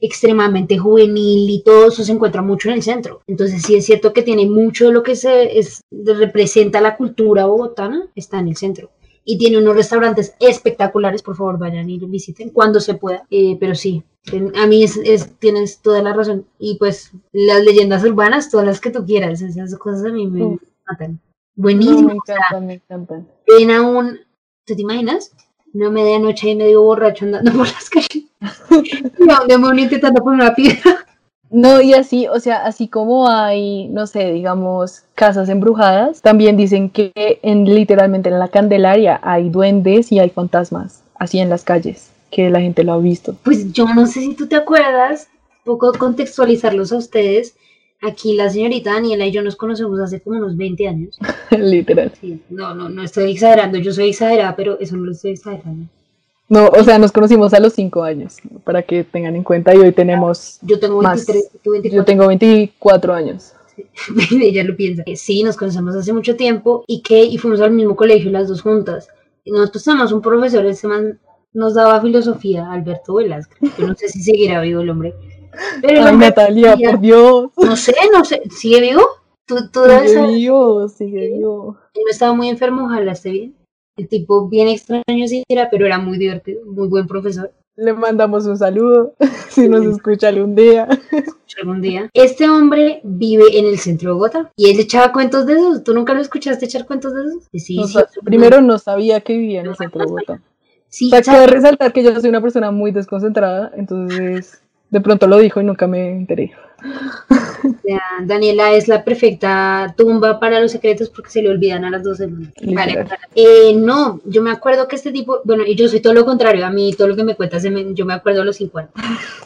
Speaker 2: extremadamente juvenil y todo eso se encuentra mucho en el centro. Entonces sí es cierto que tiene mucho de lo que se es, representa la cultura bogotana, está en el centro y tiene unos restaurantes espectaculares, por favor vayan y visiten cuando se pueda, eh, pero sí, a mí es, tienes toda la razón y pues las leyendas urbanas, todas las que tú quieras, esas cosas a mí me matan. Buenísimo. me encantan, me encantan. Ven aún, ¿tú te imaginas? Una medianoche y medio borracho andando por las calles. y a un demonio intentando poner una piedra.
Speaker 1: No, y así, o sea, así como hay, no sé, digamos, casas embrujadas, también dicen que en literalmente en la Candelaria hay duendes y hay fantasmas, así en las calles, que la gente lo ha visto.
Speaker 2: Pues yo no sé si tú te acuerdas, poco contextualizarlos a ustedes. Aquí la señorita Daniela y yo nos conocemos hace como unos 20 años.
Speaker 1: Literal.
Speaker 2: Sí, no, no, no estoy exagerando, yo soy exagerada, pero eso no lo estoy exagerando.
Speaker 1: No, o sea, nos conocimos a los cinco años, para que tengan en cuenta, y hoy tenemos.
Speaker 2: Yo tengo 23,
Speaker 1: Yo tengo 24 años.
Speaker 2: Sí. Ella lo piensa. Sí, nos conocemos hace mucho tiempo y que y fuimos al mismo colegio las dos juntas. Y nosotros tenemos un profesor, ese man nos daba filosofía, Alberto Velázquez. Yo no sé si seguirá vivo el hombre.
Speaker 1: Pero Ay, Natalia, por Dios.
Speaker 2: No sé, no sé. ¿Sigue vivo?
Speaker 1: ¿Tú, tú sigue vivo, sigue vivo.
Speaker 2: Él no estaba muy enfermo, ojalá esté bien el tipo bien extraño si era, pero era muy divertido, muy buen profesor.
Speaker 1: Le mandamos un saludo si nos escucha algún día.
Speaker 2: Algún día. Este hombre vive en el centro de Bogotá y él echaba cuentos de esos. ¿Tú nunca lo escuchaste echar cuentos de esos?
Speaker 1: Sí, sí. Primero no sabía que vivía en el centro de Bogotá. Sí, o sea, resaltar que yo soy una persona muy desconcentrada, entonces de pronto lo dijo y nunca me enteré.
Speaker 2: Daniela es la perfecta tumba para los secretos porque se le olvidan a las 12 Vale. Eh, no, yo me acuerdo que este tipo, bueno, y yo soy todo lo contrario, a mí todo lo que me cuentas, yo me acuerdo a los 50.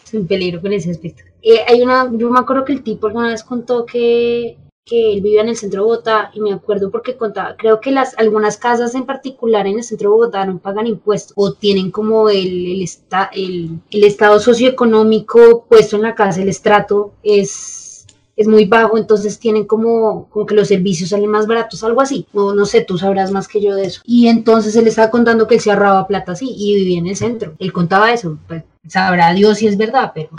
Speaker 2: Es un peligro con ese aspecto. Eh, hay una, yo me acuerdo que el tipo alguna vez contó que que él vivía en el centro de Bogotá y me acuerdo porque contaba, creo que las algunas casas en particular en el centro de Bogotá no pagan impuestos o tienen como el, el, el, estado socioeconómico puesto en la casa, el estrato es es muy bajo, entonces tienen como, como que los servicios salen más baratos, algo así. No, no sé, tú sabrás más que yo de eso. Y entonces él estaba contando que él se ahorraba plata así y vivía en el centro. Él contaba eso, pues sabrá Dios si es verdad, pero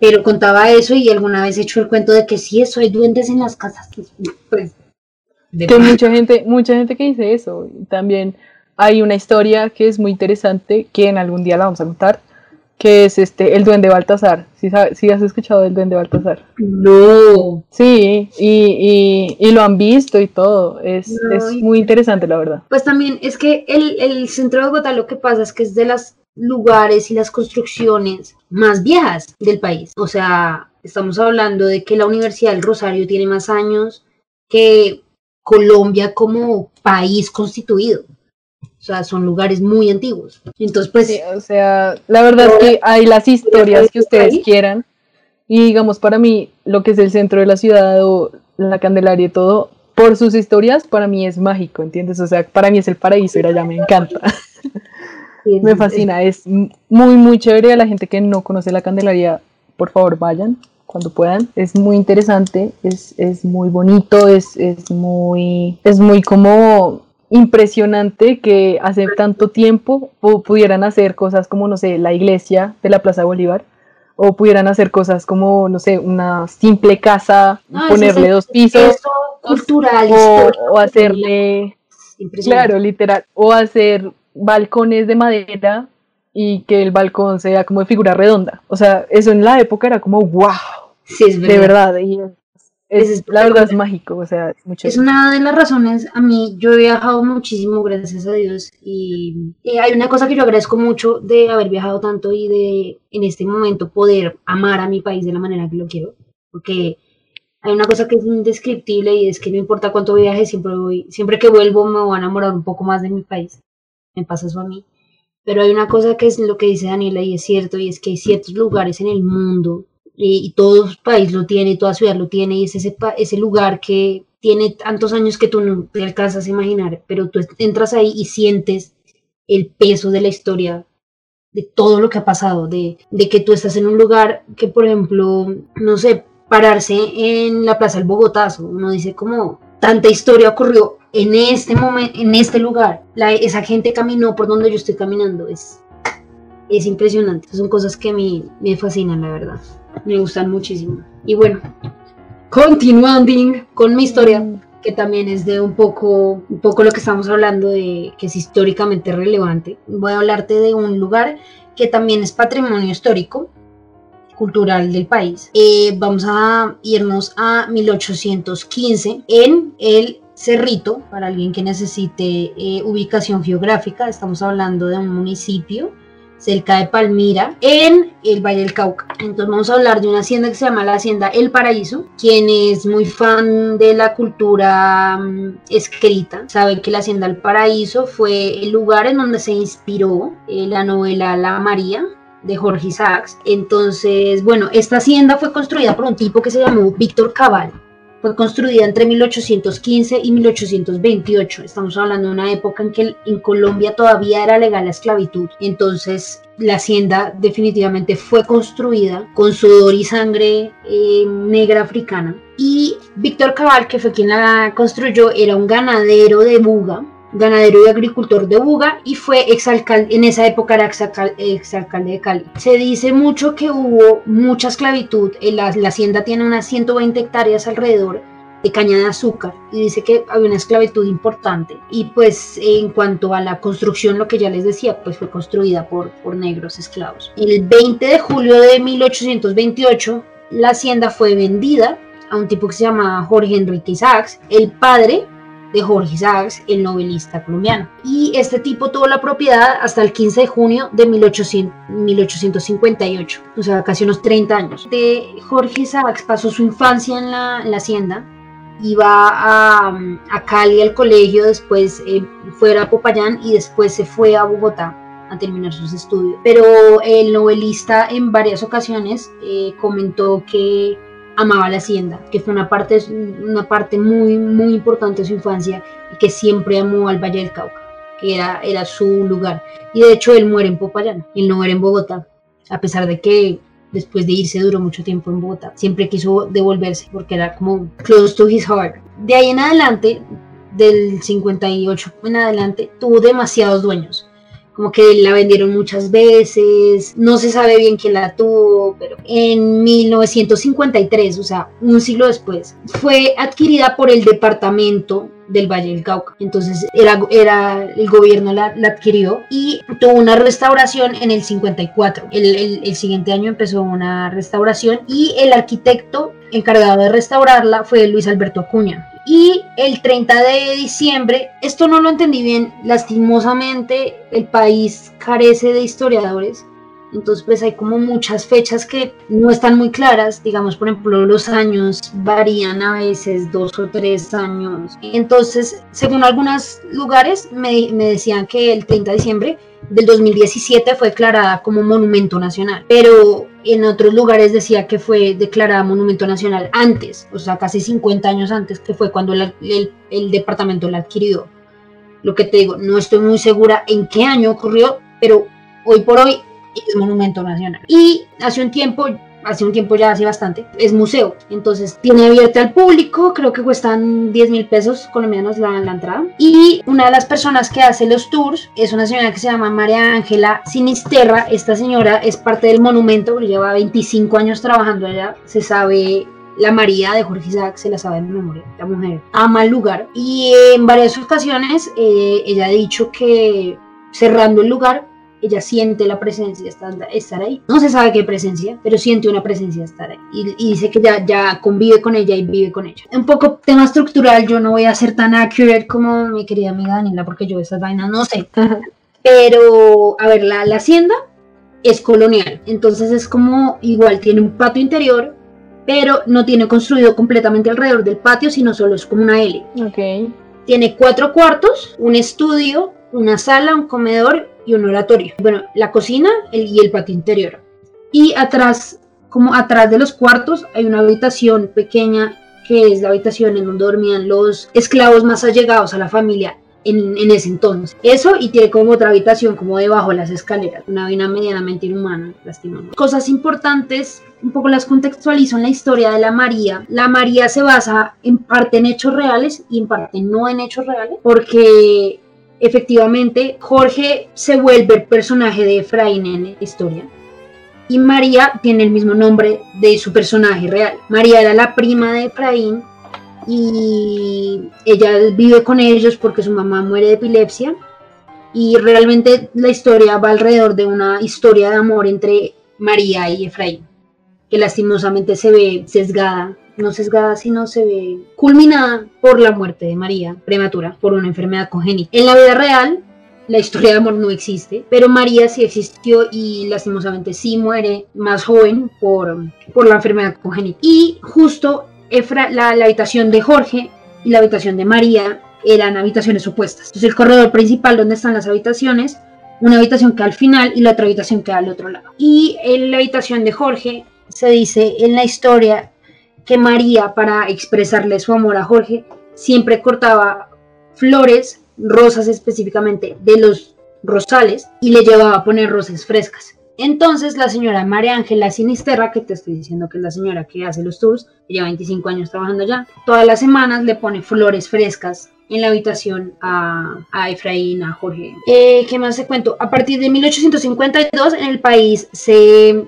Speaker 2: pero contaba eso y alguna vez he hecho el cuento de que sí, eso hay duendes en las casas. Pues,
Speaker 1: que mucha gente, mucha gente que dice eso. También hay una historia que es muy interesante, que en algún día la vamos a contar, que es este el duende Baltasar. ¿Sí, ¿Sí has escuchado del duende Baltasar?
Speaker 2: No.
Speaker 1: Sí, y, y, lo han visto y todo. Es, es, muy interesante, la verdad.
Speaker 2: Pues también es que el, el centro de Bogotá lo que pasa es que es de las lugares y las construcciones más viejas del país. O sea, estamos hablando de que la Universidad del Rosario tiene más años que Colombia como país constituido. O sea, son lugares muy antiguos. Entonces, pues...
Speaker 1: o sea, la verdad es que hay las historias que ustedes quieran. Y digamos, para mí, lo que es el centro de la ciudad o la Candelaria y todo, por sus historias, para mí es mágico, ¿entiendes? O sea, para mí es el paraíso ir allá, me encanta. me fascina, es muy, muy chévere. A la gente que no conoce la Candelaria, por favor, vayan cuando puedan. Es muy interesante, es, es muy bonito, es, es, muy, es muy como impresionante que hace tanto tiempo pudieran hacer cosas como, no sé, la iglesia de la Plaza Bolívar, o pudieran hacer cosas como, no sé, una simple casa, ponerle dos pisos,
Speaker 2: cultural,
Speaker 1: o, o hacerle, claro, literal, o hacer balcones de madera y que el balcón sea como de figura redonda. O sea, eso en la época era como wow.
Speaker 2: Sí, es
Speaker 1: verdad. De verdad. Y es, la verdad es mágico. O sea,
Speaker 2: es, es una de las razones. A mí, yo he viajado muchísimo, gracias a Dios. Y, hay una cosa que yo agradezco mucho de haber viajado tanto y de en este momento poder amar a mi país de la manera que lo quiero. Porque hay una cosa que es indescriptible y es que no importa cuánto viaje, siempre voy, siempre que vuelvo me voy a enamorar un poco más de mi país me pasa eso a mí. Pero hay una cosa que es lo que dice Daniela y es cierto, y es que hay ciertos lugares en el mundo, y, todo país lo tiene, toda ciudad lo tiene, y es ese, ese lugar que tiene tantos años que tú no te alcanzas a imaginar, pero tú entras ahí y sientes el peso de la historia, de todo lo que ha pasado, de, de que tú estás en un lugar que, por ejemplo, no sé, pararse en la Plaza del Bogotazo, uno dice como tanta historia ocurrió en este momento, en este lugar, esa gente caminó por donde yo estoy caminando. Es, es impresionante. Son cosas que a mí me fascinan, la verdad. Me gustan muchísimo. Y bueno, continuando con mi historia, que también es de un poco, un poco lo que estamos hablando de que es históricamente relevante. Voy a hablarte de un lugar que también es patrimonio histórico cultural del país. Eh, vamos a irnos a 1815 en el Cerrito, para alguien que necesite eh, ubicación geográfica, estamos hablando de un municipio cerca de Palmira, en el Valle del Cauca. Entonces vamos a hablar de una hacienda que se llama la Hacienda El Paraíso. Quien es muy fan de la cultura mm, escrita sabe que la Hacienda El Paraíso fue el lugar en donde se inspiró eh, la novela La María de Jorge Isaacs. Entonces, bueno, esta hacienda fue construida por un tipo que se llamó Víctor Cabal fue construida entre 1815 y 1828. Estamos hablando de una época en que en Colombia todavía era legal la esclavitud. Entonces la hacienda definitivamente fue construida con sudor y sangre eh, negra africana. Y Víctor Cabal, que fue quien la construyó, era un ganadero de Buga ganadero y agricultor de Buga y fue exalcalde, en esa época era exalcalde, de Cali. Se dice mucho que hubo mucha esclavitud, la, la hacienda tiene unas 120 hectáreas alrededor de caña de azúcar y dice que había una esclavitud importante y pues en cuanto a la construcción lo que ya les decía pues fue construida por, negros esclavos. El 20 de julio de 1828 la hacienda fue vendida a un tipo que se llama Jorge Enrique Isaacs, el padre de Jorge Isaacs, el novelista colombiano. Y este tipo tuvo la propiedad hasta el 15 de junio de 1858, o sea, casi unos 30 años. De Jorge Isaacs pasó su infancia en la, hacienda, iba a, a, Cali al colegio, después eh, fue a Popayán y después se fue a Bogotá a terminar sus estudios. Pero el novelista en varias ocasiones eh, comentó que amaba la hacienda, que fue una parte, una parte muy, muy importante de su infancia y que siempre amó al Valle del Cauca, que era, era su lugar. Y de hecho él muere en Popayán, él no muere en Bogotá, a pesar de que después de irse duró mucho tiempo en Bogotá. Siempre quiso devolverse porque era como close to his heart. De ahí en adelante, del 58 en adelante, tuvo demasiados dueños como que la vendieron muchas veces, no se sabe bien quién la tuvo, pero en 1953, o sea, un siglo después, fue adquirida por el departamento del Valle del Cauca. Entonces era, el gobierno la, adquirió y tuvo una restauración en el 54. El, el, siguiente año empezó una restauración y el arquitecto encargado de restaurarla fue Luis Alberto Acuña. Y el 30 de diciembre, esto no lo entendí bien, lastimosamente el país carece de historiadores, entonces pues hay como muchas fechas que no están muy claras, digamos por ejemplo los años varían a veces dos o tres años. Entonces según algunos lugares me, me decían que el 30 de diciembre del 2017 fue declarada como monumento nacional, pero en otros lugares decía que fue declarada monumento nacional antes, o sea, casi 50 años antes, que fue cuando el, el, departamento la adquirió. Lo que te digo, no estoy muy segura en qué año ocurrió, pero hoy por hoy es monumento nacional. Y hace un tiempo hace un tiempo ya, hace bastante, es museo. Entonces tiene abierta al público, creo que cuestan 10 mil pesos colombianos la, la entrada. Y una de las personas que hace los tours es una señora que se llama María Ángela Sinisterra. Esta señora es parte del monumento, lleva 25 años trabajando allá, se sabe la María de Jorge Isaac se la sabe en memoria. La mujer ama el lugar. Y en varias ocasiones eh, ella ha dicho que cerrando el lugar ella siente la presencia estar, ahí. No se sabe qué presencia, pero siente una presencia estar ahí. Y, dice que ya, ya convive con ella y vive con ella. Un poco tema estructural, yo no voy a ser tan accurate como mi querida amiga Daniela, porque yo esas vainas no sé. pero, a ver, la, la hacienda es colonial, entonces es como igual, tiene un patio interior, pero no tiene construido completamente alrededor del patio, sino solo es como una L. Tiene cuatro cuartos, un estudio, una sala, un comedor y un oratorio. Bueno, la cocina y el patio interior. Y atrás, como atrás de los cuartos, hay una habitación pequeña que es la habitación en donde dormían los esclavos más allegados a la familia en, ese entonces. Eso y tiene como otra habitación como debajo de las escaleras, una vaina medianamente inhumana, lastimamos. Cosas importantes, un poco las contextualizo en la historia de la María. La María se basa en parte en hechos reales y en parte no en hechos reales, porque Efectivamente, Jorge se vuelve el personaje de Efraín en la historia. Y María tiene el mismo nombre de su personaje real. María era la prima de Efraín y ella vive con ellos porque su mamá muere de epilepsia. Y realmente la historia va alrededor de una historia de amor entre María y Efraín, que lastimosamente se ve sesgada no sesgada, sino se ve culminada por la muerte de María prematura por una enfermedad congénita. En la vida real, la historia de amor no existe, pero María sí existió y lastimosamente sí muere más joven por, por la enfermedad congénita. Y justo la, la habitación de Jorge y la habitación de María eran habitaciones opuestas. Entonces el corredor principal donde están las habitaciones, una habitación que al final y la otra habitación que al otro lado. Y en la habitación de Jorge se dice en la historia que María, para expresarle su amor a Jorge, siempre cortaba flores, rosas específicamente, de los rosales y le llevaba a poner rosas frescas. Entonces la señora María Ángela Sinisterra, que te estoy diciendo que es la señora que hace los tours, lleva 25 años trabajando allá, todas las semanas le pone flores frescas en la habitación a, a Efraín, a Jorge. Eh, ¿Qué más se cuento? A partir de 1852 en el país se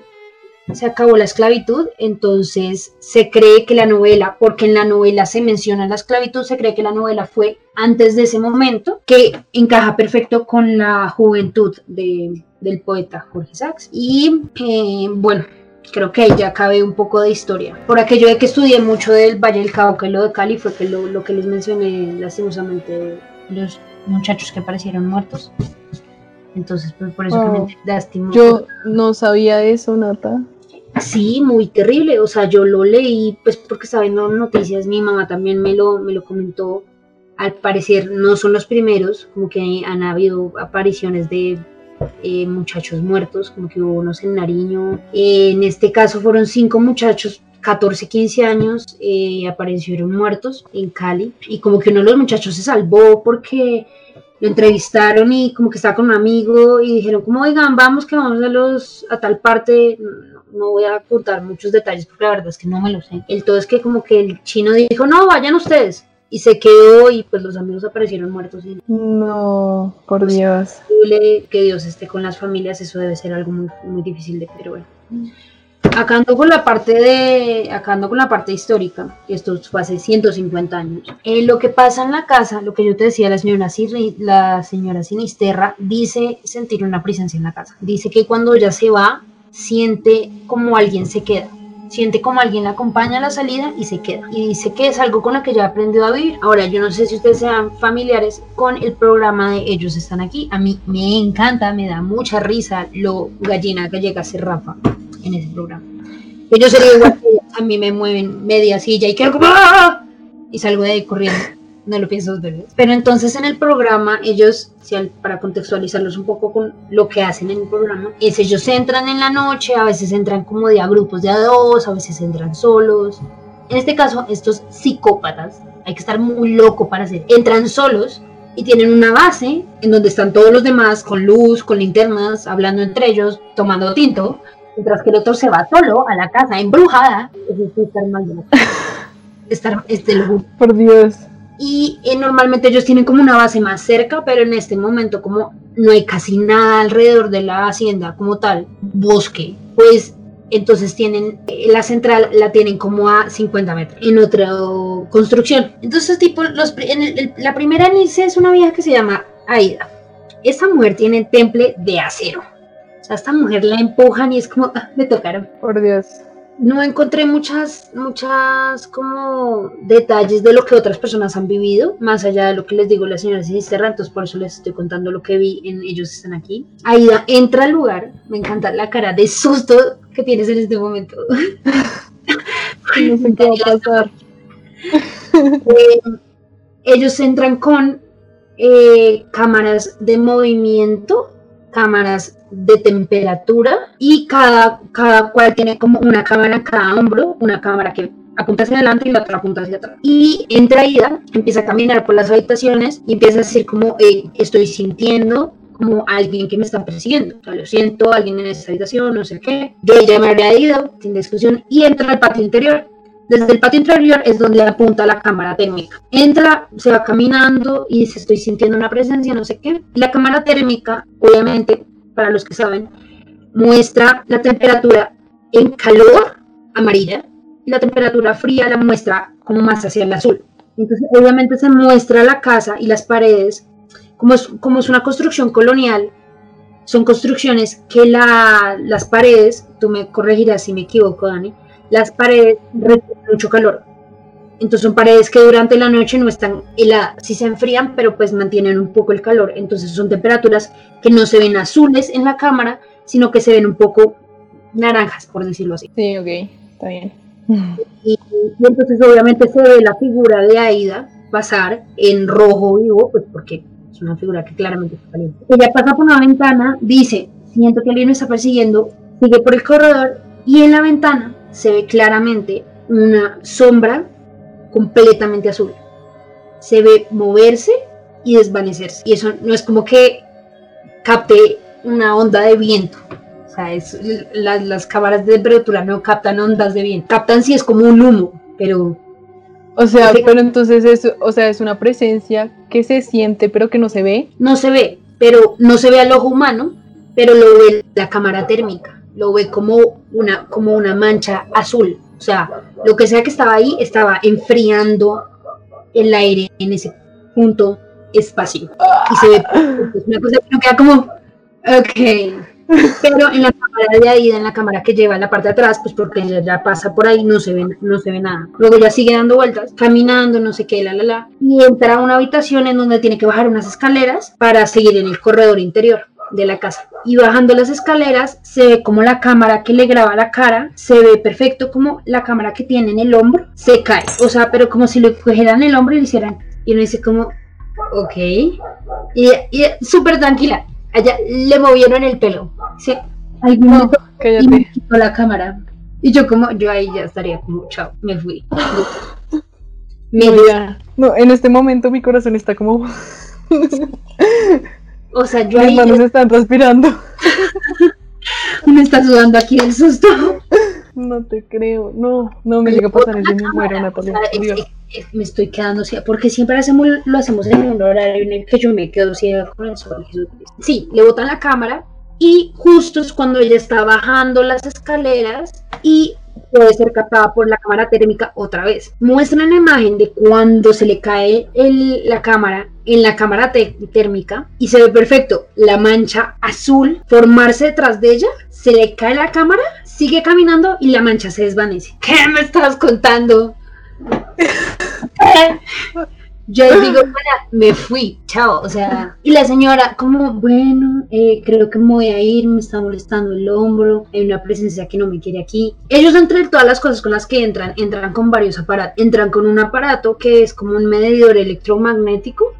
Speaker 2: se acabó la esclavitud, entonces se cree que la novela, porque en la novela se menciona la esclavitud, se cree que la novela fue antes de ese momento, que encaja perfecto con la juventud del poeta Jorge Sachs. Y eh, bueno, creo que ahí ya cabe un poco de historia. Por aquello de que estudié mucho del Valle del Cauca lo de Cali, fue que lo, que les mencioné lastimosamente los muchachos que aparecieron muertos. Entonces, pues por eso que me lastimo.
Speaker 1: Yo no sabía eso, Nata.
Speaker 2: Sí, muy terrible. O sea, yo lo leí, pues porque estaba viendo noticias, mi mamá también me lo, me lo comentó. Al parecer no son los primeros, como que han habido apariciones de eh, muchachos muertos, como que hubo unos en Nariño. en este caso fueron cinco muchachos 14, 15 años eh, aparecieron muertos en Cali y como que uno de los muchachos se salvó porque lo entrevistaron y como que estaba con un amigo y dijeron como oigan vamos que vamos a los a tal parte no, voy a contar muchos detalles porque la verdad es que no me lo sé el todo es que como que el chino dijo no vayan ustedes y se quedó y pues los amigos aparecieron muertos y
Speaker 1: no por pues, Dios
Speaker 2: que Dios esté con las familias eso debe ser algo muy, muy difícil de pero bueno Acá ando con la parte de, acá ando con la parte histórica, esto fue hace 150 años. Eh, lo que pasa en la casa, lo que yo te decía, la señora, la señora Sinisterra dice sentir una presencia en la casa. Dice que cuando ella se va, siente como alguien se queda. Siente como alguien la acompaña a la salida y se queda. Y dice que es algo con lo que ya ha aprendido a vivir. Ahora, yo no sé si ustedes sean familiares con el programa de Ellos Están Aquí. A mí me encanta, me da mucha risa lo gallina que llega a ser Rafa en ese programa. Yo sería igual que a mí me mueven media silla y como ¡Ah! y salgo de ahí corriendo. No lo pienso dos veces. Pero entonces en el programa, ellos, para contextualizarlos un poco con lo que hacen en el programa, es ellos entran en la noche, a veces entran como de a grupos de a dos, a veces entran solos. En este caso, estos psicópatas, hay que estar muy loco para hacer, entran solos y tienen una base en donde están todos los demás con luz, con linternas, hablando entre ellos, tomando tinto, mientras que el otro se va solo a la casa embrujada. Es estar mal estar este,
Speaker 1: Por Dios.
Speaker 2: Y eh, normalmente ellos tienen como una base más cerca, pero en este momento como no hay casi nada alrededor de la hacienda como tal, bosque, pues entonces tienen eh, la central la tienen como a 50 metros en otra construcción. Entonces tipo los, en la primera es una vieja que se llama Aida. Esa mujer tiene temple de acero a esta mujer la empujan y es como, ah, me tocaron.
Speaker 1: Por Dios.
Speaker 2: No encontré muchas, muchas como detalles de lo que otras personas han vivido, más allá de lo que les digo la señora Sinisterra, entonces por eso les estoy contando lo que vi en Ellos Están Aquí. Aida entra al lugar, me encanta la cara de susto que tienes en este momento.
Speaker 1: no sé qué va a pasar.
Speaker 2: Eh, ellos entran con eh, cámaras de movimiento cámaras de temperatura y cada, cada cual tiene como una cámara en cada hombro, una cámara que apunta hacia adelante y la otra apunta hacia atrás. Y entra Ida, empieza a caminar por las habitaciones y empieza a decir como estoy sintiendo como alguien que me está persiguiendo. O sea, lo siento, alguien en esa habitación, no sé qué. Yo ya me habría ido, sin discusión, y entra al patio interior. Desde el patio interior es donde apunta la cámara térmica. Entra, se va caminando y dice, estoy sintiendo una presencia, no sé qué. La cámara térmica, obviamente, para los que saben, muestra la temperatura en calor amarilla y la temperatura fría la muestra como más hacia el azul. Entonces, obviamente se muestra la casa y las paredes, como es, como es una construcción colonial, son construcciones que las paredes, tú me corregirás si me equivoco, Dani, las paredes reciben mucho calor. Entonces son paredes que durante la noche no están heladas, sí se enfrían, pero pues mantienen un poco el calor. Entonces son temperaturas que no se ven azules en la cámara, sino que se ven un poco naranjas, por decirlo así.
Speaker 1: Sí, ok, está bien.
Speaker 2: Y, entonces obviamente se ve la figura de Aida pasar en rojo vivo, pues porque es una figura que claramente está caliente. Ella pasa por una ventana, dice, siento que alguien me está persiguiendo, sigue por el corredor y en la ventana se ve claramente una sombra completamente azul. Se ve moverse y desvanecerse. Y eso no es como que capte una onda de viento. O sea, es, las cámaras de temperatura no captan ondas de viento. Captan si es como un humo, pero...
Speaker 1: O sea, pero entonces es, o sea, es una presencia que se siente pero que no se ve.
Speaker 2: No se ve, pero no se ve al ojo humano, pero lo ve la cámara térmica. Lo ve como una, como una mancha azul. O sea, lo que sea que estaba ahí estaba enfriando el aire en ese punto espacio. Y se ve una cosa que no queda como, ok. Pero en la cámara de ahí, en la cámara que lleva en la parte de atrás, pues porque ella ya pasa por ahí, no se ve, no se ve nada. Luego ya sigue dando vueltas, caminando, no sé qué, la, la, la. Y entra a una habitación en donde tiene que bajar unas escaleras para seguir en el corredor interior de la casa. Y bajando las escaleras se ve como la cámara que le graba la cara, se ve perfecto como la cámara que tiene en el hombro se cae. O sea, pero como si le cogieran el hombro y le hicieran. Y uno dice como, ok. Y, y súper tranquila. Allá le movieron el pelo. Sí. Algún no, y me quitó la cámara. Y yo como, yo ahí ya estaría como, chao, me fui.
Speaker 1: no, en este momento mi corazón está como...
Speaker 2: O sea, yo
Speaker 1: Mis manos están respirando.
Speaker 2: me está sudando aquí el susto.
Speaker 1: No te creo. No, no me llega a pasar eso. Me muero, Natalia.
Speaker 2: me estoy quedando ciega. Porque siempre hacemos, lo hacemos en un horario en el que yo me quedo ciega con el sol. Sí, le botan la cámara. Y justo es cuando ella está bajando las escaleras y puede ser captada por la cámara térmica otra vez. Muestran la imagen de cuando se le cae la cámara en la cámara térmica y se ve perfecto la mancha azul formarse detrás de ella, se le cae la cámara, sigue caminando y la mancha se desvanece. ¿Qué me estás contando? Yo digo, me fui, chao. O sea, y la señora, como, bueno, eh, creo que me voy a ir, me está molestando el hombro, hay una presencia que no me quiere aquí. Ellos, entre todas las cosas con las que entran, entran con varios aparatos. Entran con un aparato que es como un medidor electromagnético.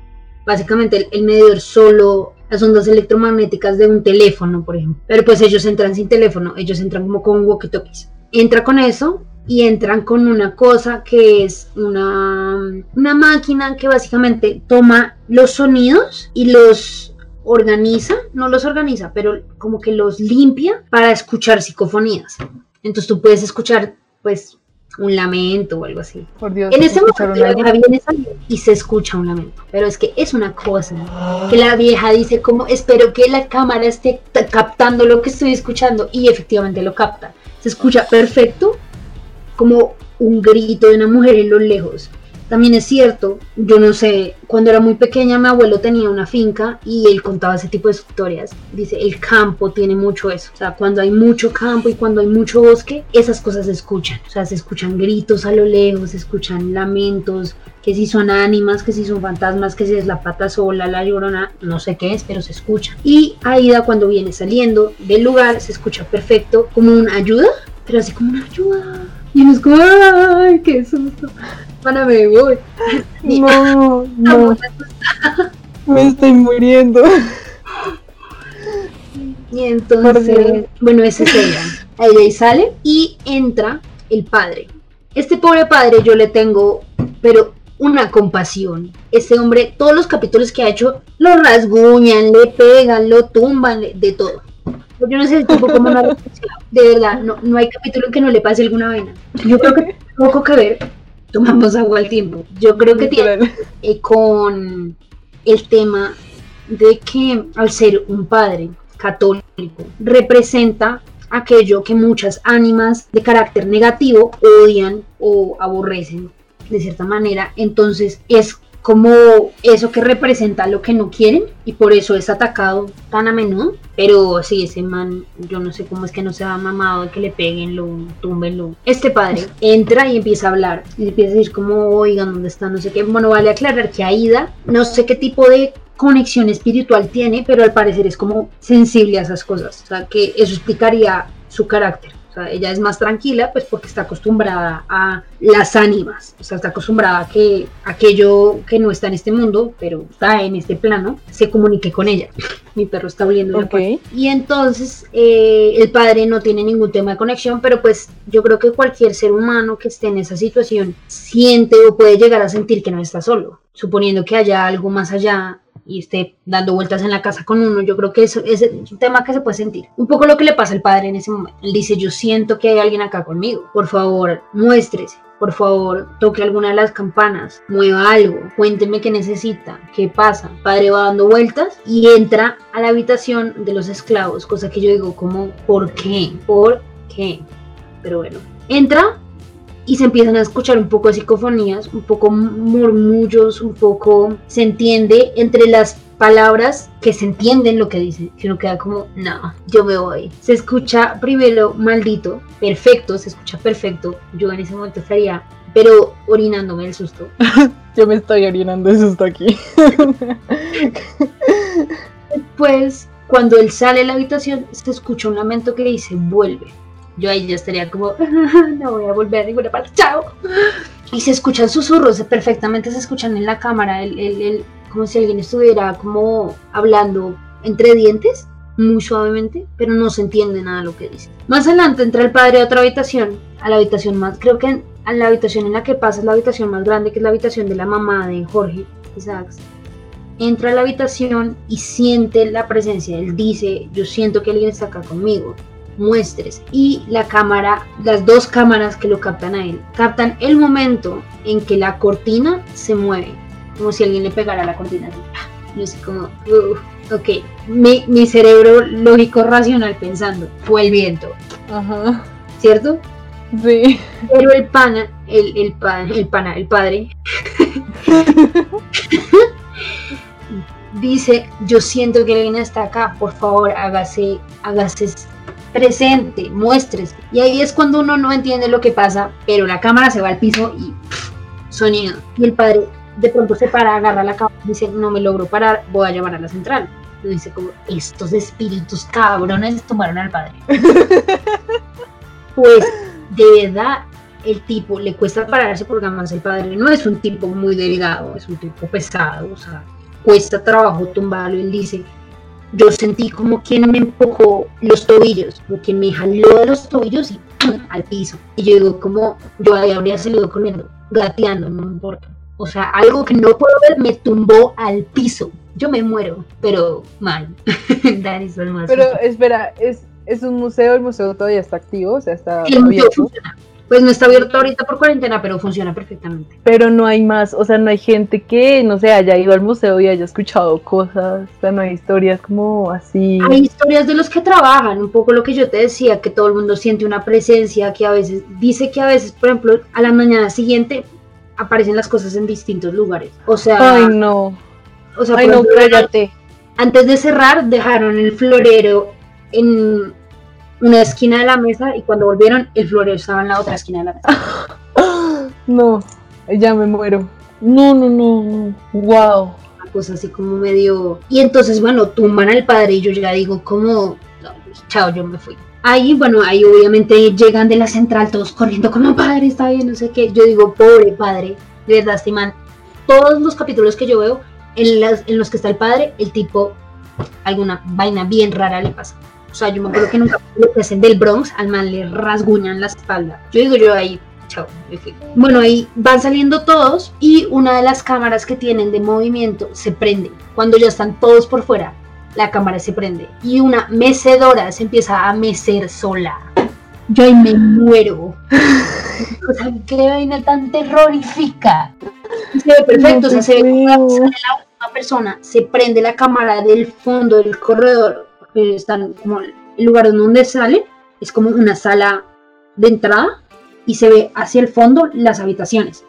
Speaker 2: Básicamente, el, medidor solo las ondas electromagnéticas de un teléfono, por ejemplo. Pero pues ellos entran sin teléfono, ellos entran como con walkie-talkies. Entra con eso, y entran con una cosa que es una, una máquina que básicamente toma los sonidos y los organiza, no los organiza, pero como que los limpia para escuchar psicofonías. Entonces tú puedes escuchar pues un lamento o algo así.
Speaker 1: Por Dios,
Speaker 2: en ese momento la viene y se escucha un lamento. Pero es que es una cosa que la vieja dice como espero que la cámara esté captando lo que estoy escuchando y efectivamente lo capta. Se escucha perfecto como un grito de una mujer en lo lejos. También es cierto, yo no sé, cuando era muy pequeña mi abuelo tenía una finca y él contaba ese tipo de historias. Dice, el campo tiene mucho eso. O sea, cuando hay mucho campo y cuando hay mucho bosque, esas cosas se escuchan. O sea, se escuchan gritos a lo lejos, se escuchan lamentos, que si son ánimas, que si son fantasmas, que si es la pata sola, la llorona, no sé qué es, pero se escucha. Y Aida cuando viene saliendo del lugar se escucha perfecto como una ayuda, pero así como una ayuda y nos como, ¡ay, qué susto! Bueno, me voy.
Speaker 1: No, no. Me estoy muriendo.
Speaker 2: Y entonces, bueno, ese es ella. Ahí sale y entra el padre. Este pobre padre yo le tengo, pero una compasión. Ese hombre, todos los capítulos que ha hecho, lo rasguñan, le pegan, lo tumban, de todo. Yo no sé tipo como una De verdad, no, no hay capítulo en que no le pase alguna vaina. Yo creo que poco que ver. Tomamos agua al tiempo. Yo creo que tiene eh, con el tema de que al ser un padre católico representa aquello que muchas ánimas de carácter negativo odian o aborrecen de cierta manera. Entonces es como eso que representa lo que no quieren y por eso es atacado tan a menudo. Pero sí, ese man, yo no sé cómo es que no se ha mamado de que le peguen, lo tumben, lo... Este padre entra y empieza a hablar y empieza a decir como, oigan, ¿dónde está? No sé qué. Bueno, vale aclarar que Aida, no sé qué tipo de conexión espiritual tiene, pero al parecer es como sensible a esas cosas. O sea, que eso explicaría su carácter ella es más tranquila, pues porque está acostumbrada a las ánimas, o sea, está acostumbrada a que aquello que no está en este mundo, pero está en este plano, se comunique con ella. Mi perro está oliendo. Y entonces eh, el padre no tiene ningún tema de conexión, pero pues yo creo que cualquier ser humano que esté en esa situación siente o puede llegar a sentir que no está solo, suponiendo que haya algo más allá y esté dando vueltas en la casa con uno, yo creo que eso es un tema que se puede sentir. Un poco lo que le pasa al padre en ese momento. Él dice, yo siento que hay alguien acá conmigo. Por favor, muéstrese. por favor, toque alguna de las campanas, mueva algo, cuénteme qué necesita, qué pasa. padre va dando vueltas y entra a la habitación de los esclavos, cosa que yo digo como, ¿por qué? ¿Por qué? Pero bueno, entra y se empiezan a escuchar un poco de psicofonías, un poco murmullos, un poco se entiende entre las palabras que se entienden lo que dice, que uno queda como, no, yo me voy. Se escucha primero maldito, perfecto, se escucha perfecto. Yo en ese momento estaría, pero orinándome el susto.
Speaker 1: yo me estoy orinando el susto aquí.
Speaker 2: Después, cuando él sale de la habitación, se escucha un lamento que dice, vuelve. Yo ahí ya estaría como, no voy a volver a ninguna parte, chao. Y se escuchan susurros, perfectamente se escuchan en la cámara, el, el como si alguien estuviera como hablando entre dientes, muy suavemente, pero no se entiende nada lo que dice. Más adelante entra el padre a otra habitación, a la habitación más, creo que a la habitación en la que pasa es la habitación más grande, que es la habitación de la mamá de Jorge Isaacs. Entra a la habitación y siente la presencia. Él dice, yo siento que alguien está acá conmigo muestres y la cámara, las dos cámaras que lo captan a él, captan el momento en que la cortina se mueve como si alguien le pegara la cortina así. Yo así como, ok, mi, mi, cerebro lógico racional pensando, fue el viento. Ajá. ¿Cierto?
Speaker 1: Sí.
Speaker 2: Pero el pana, el, el, el pana, el padre, dice, yo siento que alguien está acá, por favor, hágase, hágase presente, muestres. Y ahí es cuando uno no entiende lo que pasa, pero la cámara se va al piso y sonido. Y el padre, de pronto se para, agarra la cámara y dice, no me logro parar, voy a llamar a la central. Y dice como, estos espíritus cabrones tomaron al padre. pues, de verdad, el tipo le cuesta pararse porque además el padre no es un tipo muy delgado, es un tipo pesado, o sea, cuesta trabajo tumbarlo. Él dice, yo sentí como quien me empujó los tobillos, como quien me jaló de los tobillos y al piso. Y yo digo, como yo ahí habría salido corriendo, gateando, no me importa. O sea, algo que no puedo ver me tumbó al piso. Yo me muero, pero mal.
Speaker 1: pero espera, ¿es, ¿es un museo? ¿El museo todavía está activo? O sea, está
Speaker 2: abierto. Pues no está abierto ahorita por cuarentena, pero funciona perfectamente.
Speaker 1: Pero no hay más, o sea, no hay gente que, no sé, haya ido al museo y haya escuchado cosas, o sea, no hay historias como así.
Speaker 2: Hay historias de los que trabajan, un poco lo que yo te decía, que todo el mundo siente una presencia, que a veces, dice que a veces, por ejemplo, a la mañana siguiente aparecen las cosas en distintos lugares. O sea.
Speaker 1: Ay, no.
Speaker 2: O sea, Ay, no, cállate. Antes de cerrar, dejaron el florero en una esquina de la mesa y cuando volvieron, el florero estaba en la otra esquina de la mesa.
Speaker 1: no, ya me muero. No, no, no, no. Wow.
Speaker 2: Una cosa así como medio. Y entonces, bueno, tumban al padre y yo ya digo, como. chao, yo me fui. Ahí, bueno, ahí obviamente llegan de la central todos corriendo como padre, está bien, no sé qué. Yo digo, pobre padre, de verdad, estiman. Todos los capítulos que yo veo, en, en los que está el padre, el tipo, alguna vaina bien rara le pasa. O sea, yo me acuerdo que en un capítulo que hacen del Bronx, al man le rasguñan la espalda. Yo digo, yo ahí, chao. Bueno, ahí van saliendo todos y una de las cámaras que tienen de movimiento se prende. Cuando ya están todos por fuera, la cámara se prende y una mecedora se empieza a mecer sola. Yo ahí me muero. o sea, qué vaina tan terrorífica. Se ve perfecto, o sea, se ve como la última persona, se prende la cámara del fondo del corredor, que están como el lugar donde sale, es como una sala de entrada y se ve hacia el fondo las habitaciones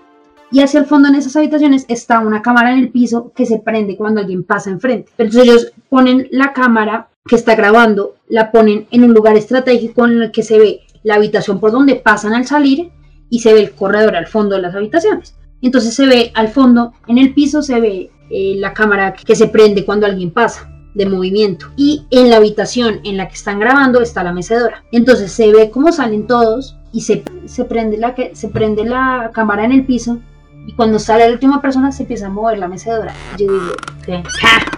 Speaker 2: y hacia el fondo en esas habitaciones está una cámara en el piso que se prende cuando alguien pasa enfrente. Entonces ellos ponen la cámara que está grabando, la ponen en un lugar estratégico en el que se ve la habitación por donde pasan al salir y se ve el corredor al fondo de las habitaciones. Entonces se ve al fondo, en el piso se ve eh, la cámara que se prende cuando alguien pasa de movimiento y en la habitación en la que están grabando está la mecedora entonces se ve cómo salen todos y se, se prende la se prende la cámara en el piso y cuando sale la última persona se empieza a mover la mecedora. Yo digo, ¿qué?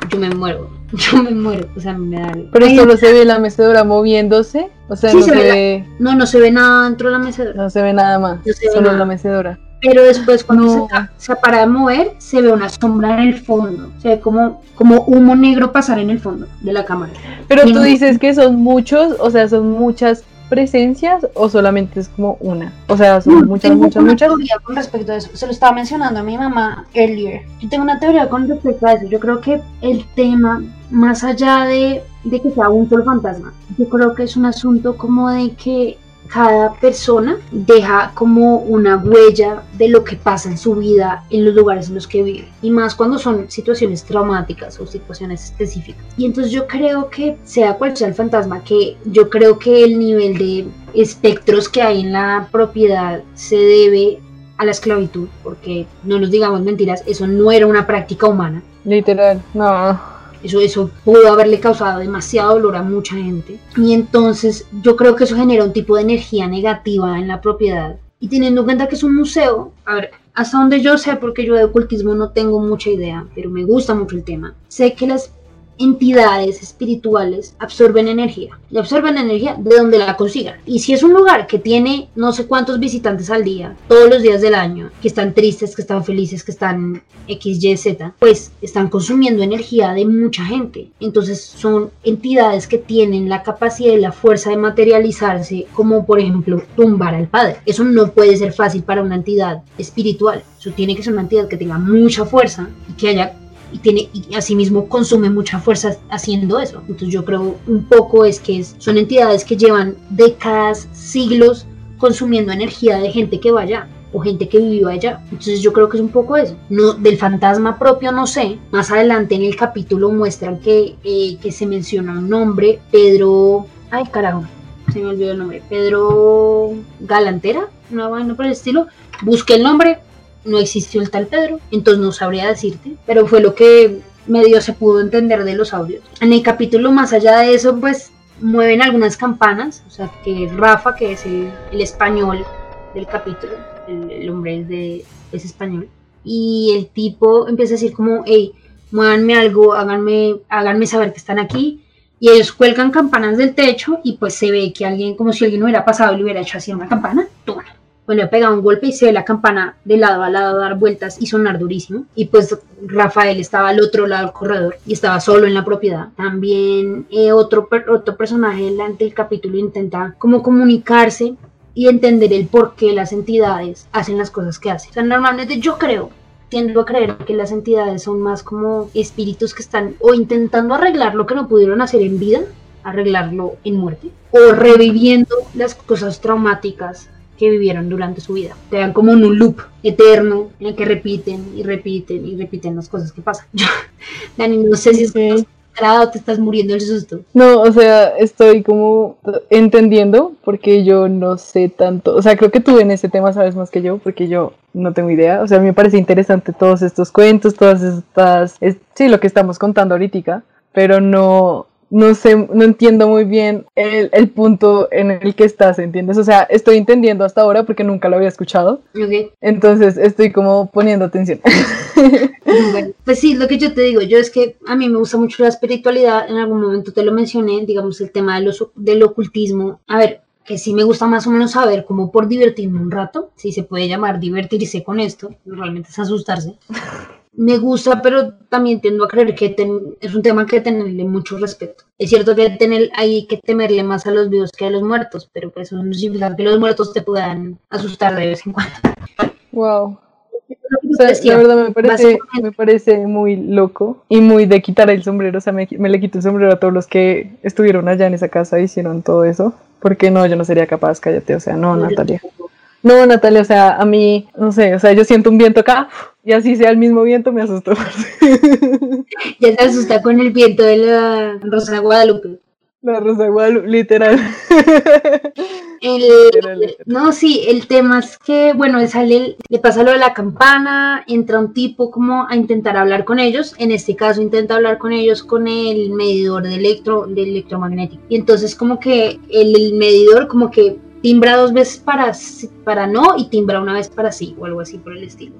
Speaker 2: Yo me muero. Yo me muero. O sea, me da.
Speaker 1: Pero solo se ve la mecedora moviéndose. O sea, no se, ve.
Speaker 2: No, no se ve nada dentro de la mecedora.
Speaker 1: No se ve nada más. solo la mecedora.
Speaker 2: Pero después, cuando se, para de mover, se ve una sombra en el fondo. Se ve como, como humo negro pasar en el fondo de la cámara.
Speaker 1: Pero tú dices que son muchos, o sea, son muchas presencias o solamente es como una? O sea, son muchas, muchas, muchas.
Speaker 2: teoría con respecto a eso. Se lo estaba mencionando a mi mamá earlier. Yo tengo una teoría con respecto a eso. Yo creo que el tema, más allá de, de que sea un solo fantasma, yo creo que es un asunto como de que cada persona deja como una huella de lo que pasa en su vida en los lugares en los que vive. Y más cuando son situaciones traumáticas o situaciones específicas. Y entonces yo creo que, sea cual sea el fantasma, que yo creo que el nivel de espectros que hay en la propiedad se debe a la esclavitud, porque no nos digamos mentiras, eso no era una práctica humana.
Speaker 1: Literal, no.
Speaker 2: Eso, eso pudo haberle causado demasiado dolor a mucha gente. Y entonces yo creo que eso genera un tipo de energía negativa en la propiedad. Y teniendo en cuenta que es un museo, a ver, hasta donde yo sé, porque yo de ocultismo no tengo mucha idea, pero me gusta mucho el tema, sé que las entidades espirituales absorben energía y absorben energía de donde la consigan. Y si es un lugar que tiene no sé cuántos visitantes al día, todos los días del año, que están tristes, que están felices, que están X, Y, Z, pues están consumiendo energía de mucha gente. Entonces son entidades que tienen la capacidad y la fuerza de materializarse, como por ejemplo tumbar al padre. Eso no puede ser fácil para una entidad espiritual. Eso tiene que ser una entidad que tenga mucha fuerza y que haya y tiene y asimismo consume mucha fuerza haciendo eso. Entonces yo creo un poco es que son entidades que llevan décadas, siglos consumiendo energía de gente que vaya o gente que vivió allá. Entonces yo creo que es un poco eso. No, del fantasma propio no sé. Más adelante en el capítulo muestran que, eh, que se menciona un nombre, Pedro... Ay, carajo, se me olvidó el nombre. Pedro Galantera, no, bueno, por el estilo. Busqué el nombre, no existió el tal Pedro, entonces no sabría decirte, pero fue lo que medio se pudo entender de los audios. En el capítulo más allá de eso, pues mueven algunas campanas, o sea, que Rafa, que es el, español del capítulo, el, hombre es, de, es español, y el tipo empieza a decir como, hey, muévanme algo, háganme, háganme saber que están aquí, y ellos cuelgan campanas del techo y pues se ve que alguien, como si alguien hubiera pasado y le hubiera hecho así una campana, toma, bueno, he pegado un golpe y se ve la campana de lado a lado dar vueltas y sonar durísimo. Y pues Rafael estaba al otro lado del corredor y estaba solo en la propiedad. También eh, otro, otro personaje delante del capítulo intenta como comunicarse y entender el por qué las entidades hacen las cosas que hacen. O sea, normalmente yo creo tiendo a creer que las entidades son más como espíritus que están o intentando arreglar lo que no pudieron hacer en vida, arreglarlo en muerte, o reviviendo las cosas traumáticas que vivieron durante su vida. Te dan como en un loop eterno en el que repiten y repiten y repiten las cosas que pasan. Dani, no sé si es que o te estás muriendo el susto.
Speaker 1: No, o sea, estoy como entendiendo porque yo no sé tanto. O sea, creo que tú en ese tema sabes más que yo porque yo no tengo idea. O sea, a mí me parece interesante todos estos cuentos, todas estas... sí, lo que estamos contando ahorita, pero no, no sé, no entiendo muy bien el, el, punto en el que estás, ¿entiendes? O sea, estoy entendiendo hasta ahora porque nunca lo había escuchado.
Speaker 2: Okay.
Speaker 1: Entonces estoy como poniendo atención.
Speaker 2: Bueno, pues sí, lo que yo te digo, yo es que a mí me gusta mucho la espiritualidad, en algún momento te lo mencioné, digamos, el tema de los, del ocultismo. A ver, que sí me gusta más o menos saber cómo por divertirme un rato, si se puede llamar divertirse con esto, realmente es asustarse me gusta, pero también tiendo a creer que es un tema que tenerle mucho respeto. Es cierto que tener, hay que temerle más a los vivos que a los muertos, pero pues eso no significa que los muertos te puedan asustar de vez en cuando.
Speaker 1: Wow. la verdad me parece, me parece muy loco y muy de quitar el sombrero. O sea, me, le quito el sombrero a todos los que estuvieron allá en esa casa y hicieron todo eso. Porque no, yo no sería capaz, cállate. O sea, no, Natalia. No, Natalia, o sea, a mí, no sé, o sea, yo siento un viento acá y así sea el mismo viento, me asustó.
Speaker 2: ya te asusta con el viento de la Rosa Guadalupe.
Speaker 1: La Rosa Guadalupe, literal.
Speaker 2: No, sí, el tema es que, bueno, sale, le pasa lo de la campana, entra un tipo como a intentar hablar con ellos, en este caso intenta hablar con ellos con el medidor de, electro, de electromagnético. Y entonces como que el medidor como que timbra dos veces para, para no y timbra una vez para sí o algo así por el estilo.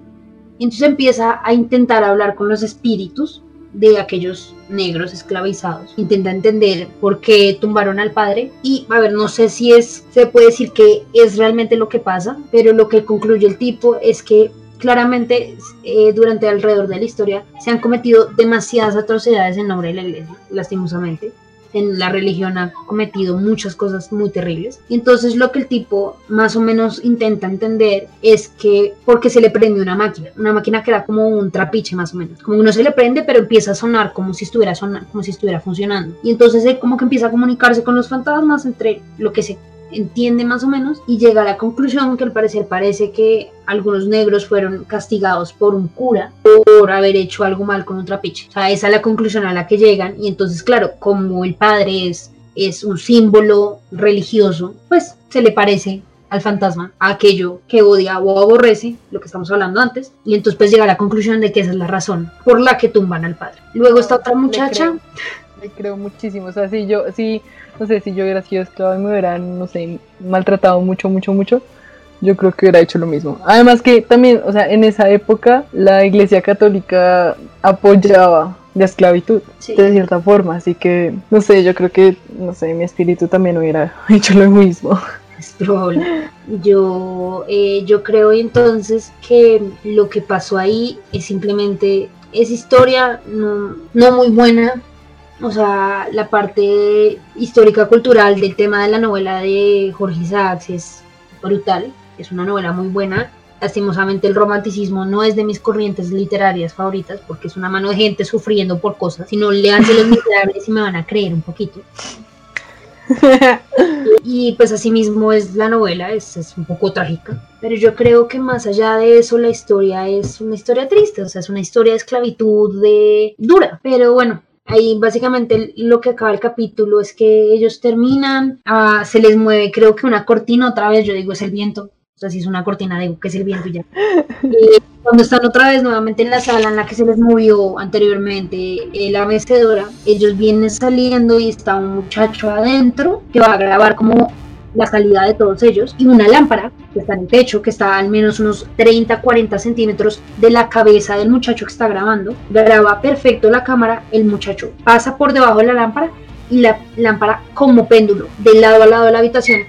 Speaker 2: Entonces empieza a intentar hablar con los espíritus de aquellos negros esclavizados. Intenta entender por qué tumbaron al padre y, a ver, no sé si es, se puede decir que es realmente lo que pasa, pero lo que concluye el tipo es que claramente eh, durante alrededor de la historia se han cometido demasiadas atrocidades en nombre de la iglesia, lastimosamente en la religión ha cometido muchas cosas muy terribles. Y entonces lo que el tipo más o menos intenta entender es que porque se le prende una máquina, una máquina que era como un trapiche más o menos, como uno se le prende pero empieza a sonar como si estuviera sonando, como si estuviera funcionando. Y entonces él como que empieza a comunicarse con los fantasmas entre lo que se entiende más o menos y llega a la conclusión que al parecer parece que algunos negros fueron castigados por un cura por haber hecho algo mal con un trapiche. O sea, esa es la conclusión a la que llegan y entonces claro, como el padre es, es un símbolo religioso, pues se le parece al fantasma, a aquello que odia o aborrece, lo que estamos hablando antes, y entonces pues llega a la conclusión de que esa es la razón por la que tumban al padre. Luego esta otra muchacha...
Speaker 1: Creo, muchísimo, o sea, si yo, si no sé, si yo hubiera sido esclavo y me hubieran, no sé, maltratado mucho, mucho, mucho, yo creo que hubiera hecho lo mismo. Además que también, o sea, en esa época la Iglesia Católica apoyaba la esclavitud de cierta forma, así que, no sé, yo creo que, no sé, mi espíritu también hubiera hecho lo mismo.
Speaker 2: Es probable. Yo, eh, yo creo entonces que lo que pasó ahí es simplemente, es historia no, no muy buena, o sea, la parte histórica cultural del tema de la novela de Jorge Isaacs es brutal, es una novela muy buena. Lastimosamente el romanticismo no es de mis corrientes literarias favoritas porque es una mano de gente sufriendo por cosas. Si no, leanse los miserables y me van a creer un poquito. y pues asimismo es la novela, es, es, un poco trágica, pero yo creo que más allá de eso la historia es una historia triste, o sea, es una historia de esclavitud de dura, pero bueno, Ahí básicamente lo que acaba el capítulo es que ellos terminan, ah, se les mueve creo que una cortina otra vez, yo digo es el viento, o sea, si es una cortina digo que es el viento ya. Y cuando están otra vez nuevamente en la sala en la que se les movió anteriormente eh, la mecedora, ellos vienen saliendo y está un muchacho adentro que va a grabar como la salida de todos ellos y una lámpara que está en el techo, que está al menos unos 30-40 centímetros de la cabeza del muchacho que está grabando. Graba perfecto la cámara, el muchacho pasa por debajo de la lámpara y la lámpara como péndulo, de lado a lado de la habitación.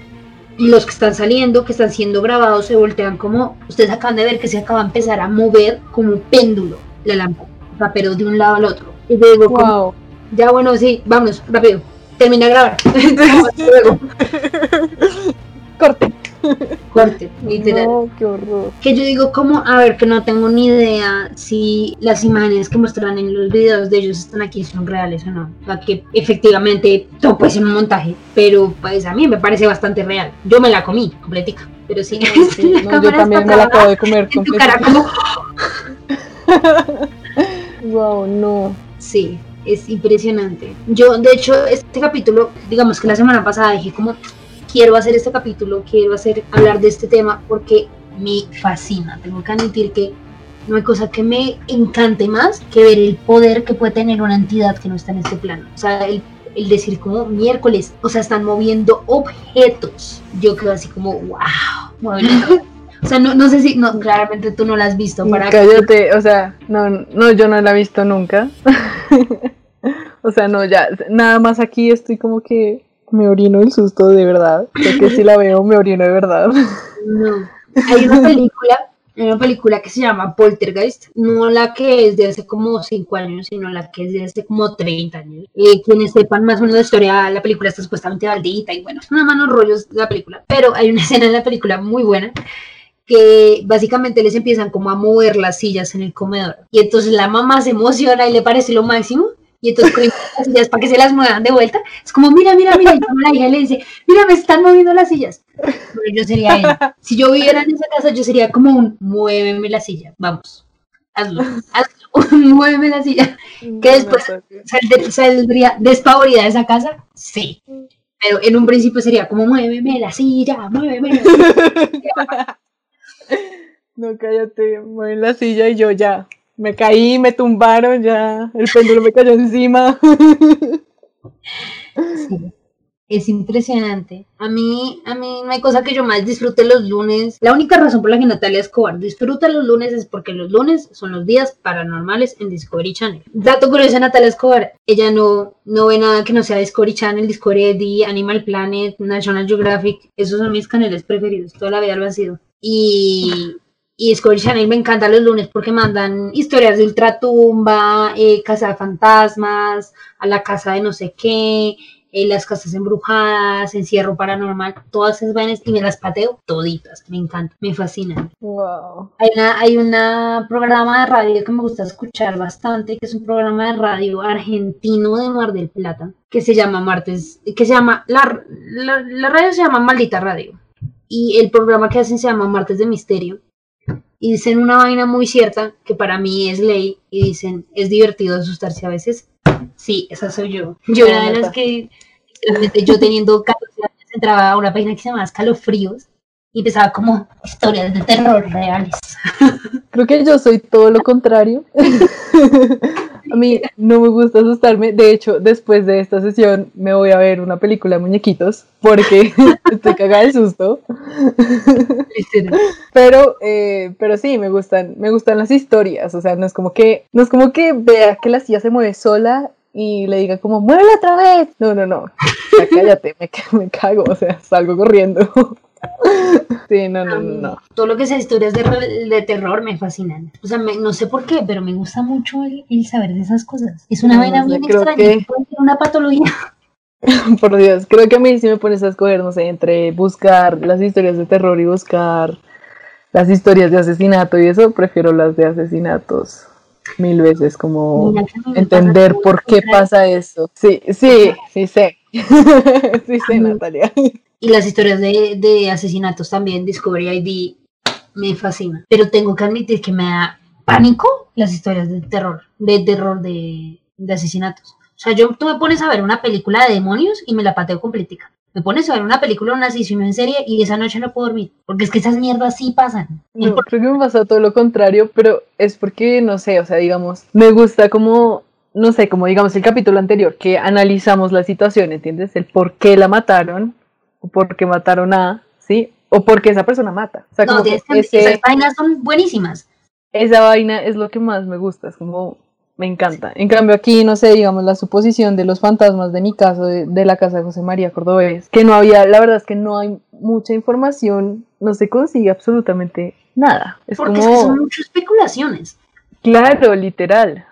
Speaker 2: Y los que están saliendo, que están siendo grabados, se voltean como, ustedes acaban de ver que se acaba de empezar a mover como un péndulo la lámpara, pero de un lado al otro. Y luego, wow. ya bueno, sí, vamos, rápido termina de grabar.
Speaker 1: Corte.
Speaker 2: Corte, literal.
Speaker 1: No, qué horror.
Speaker 2: Que yo digo como, a ver, que no tengo ni idea si las imágenes que muestran en los videos de ellos están aquí son reales o no. O sea, que efectivamente todo puede ser un montaje, pero pues a mí me parece bastante real. Yo me la comí completica, pero sí.
Speaker 1: No, yo también me la acabo de comer completica. como... wow, no.
Speaker 2: Sí, es impresionante. Yo, de hecho, este capítulo, digamos que la semana pasada dije como, quiero hacer este capítulo, quiero hacer, hablar de este tema porque me fascina. Tengo que admitir que no hay cosa que me encante más que ver el poder que puede tener una entidad que no está en este plano. O sea, el, el decir como miércoles, o sea, están moviendo objetos. Yo quedo así como, wow. O sea, no, no sé si, no, claramente tú no la has visto.
Speaker 1: Para Cállate, o sea, no, no, yo no la he visto nunca. o sea, no, ya, nada más aquí estoy como que me orino el susto de verdad. Creo que si la veo me orino de verdad.
Speaker 2: No. Hay una película, hay una película que se llama Poltergeist, no la que es de hace como 5 años, sino la que es de hace como 30 años. Y quienes sepan más o menos la historia, la película está supuestamente maldita y bueno, es una mano rollos de la película. Pero hay una escena en la película muy buena que básicamente les empiezan como a mover las sillas en el comedor. Y entonces la mamá se emociona y le parece lo máximo. Y entonces con las sillas para que se las muevan de vuelta. Es como, mira, mira, mira. Y la hija le dice, mira, me están moviendo las sillas. Pero yo sería ella. Si yo viviera en esa casa, yo sería como un, muéveme la silla. Vamos, hazlo, hazlo, muéveme la silla. que después saldría despavorida de esa casa. Sí. Pero en un principio sería como, muéveme la silla, muéveme la silla.
Speaker 1: No, cállate, en la silla y yo ya. Me caí, me tumbaron, ya. El péndulo me cayó encima.
Speaker 2: Sí, es impresionante. A mí, a mí no hay cosa que yo más disfrute los lunes. La única razón por la que Natalia Escobar disfruta los lunes es porque los lunes son los días paranormales en Discovery Channel. Dato curioso Natalia Escobar, ella no, no ve nada que no sea Discovery Channel, Discovery Animal Planet, National Geographic. Esos son mis canales preferidos. Toda la vida lo han sido. Y Y Discovery Channel me encanta los lunes porque mandan historias de ultratumba, eh, casa de fantasmas, a la casa de no sé qué, eh, las casas embrujadas, encierro paranormal, todas esas vainas y me las pateo toditas. Me encanta, me fascinan.
Speaker 1: Wow.
Speaker 2: Hay una, hay una programa de radio que me gusta escuchar bastante, que es un programa de radio argentino de Mar del Plata, que se llama Martes, que se llama, la, la, la radio se llama Maldita Radio. Y el programa que hacen se llama Martes de Misterio y dicen una vaina muy cierta que para mí es ley y dicen, es divertido asustarse a veces. Sí, esa soy yo. Yo era de las que, yo teniendo 14 años, entraba a una página que se llama Escalofríos y empezaba como historias de terror reales.
Speaker 1: Creo que yo soy todo lo contrario. a mí no me gusta asustarme. De hecho, después de esta sesión me voy a ver una película de muñequitos porque estoy cagada de susto. pero, eh, pero sí, me gustan, me gustan las historias. O sea, no es como que, no es como que vea que la silla se mueve sola y le diga como, muévela otra vez. No, no, no. cállate, me, me cago, o sea, salgo corriendo. Sí, no, no, no.
Speaker 2: Todo lo que sea historias de, de terror me fascinan. O sea, no sé por qué, pero me gusta mucho el, saber de esas cosas. Es una vaina bien extraña, que... puede ser una patología.
Speaker 1: Por Dios, creo que a mí sí me pones a escoger, no sé, entre buscar las historias de terror y buscar las historias de asesinato y eso, prefiero las de asesinatos mil veces, como entender por qué pasa eso. Sí, sí, sí sé. sí sé, Natalia.
Speaker 2: Y las historias de, asesinatos también, Discovery ID, me fascina. Pero tengo que admitir que me da pánico las historias de terror, de terror de, asesinatos. O sea, yo, tú me pones a ver una película de demonios y me la pateo completica. Me pones a ver una película de un asesino en serie y esa noche no puedo dormir. Porque es que esas mierdas sí pasan.
Speaker 1: No, creo que me pasa todo lo contrario, pero es porque, no sé, o sea, digamos, me gusta como no sé, como digamos el capítulo anterior, que analizamos la situación, ¿entiendes? El por qué la mataron, o por qué mataron a, ¿sí? O por qué esa persona mata. O sea,
Speaker 2: no,
Speaker 1: que
Speaker 2: esas vainas son buenísimas.
Speaker 1: Esa vaina es lo que más me gusta, es como, me encanta. En cambio aquí, no sé, digamos, la suposición de los fantasmas de mi caso, de, la casa de José María Cordobés, que no había, la verdad es que no hay mucha información, no se consigue absolutamente nada.
Speaker 2: Es Porque como... son muchas especulaciones.
Speaker 1: Claro, literal.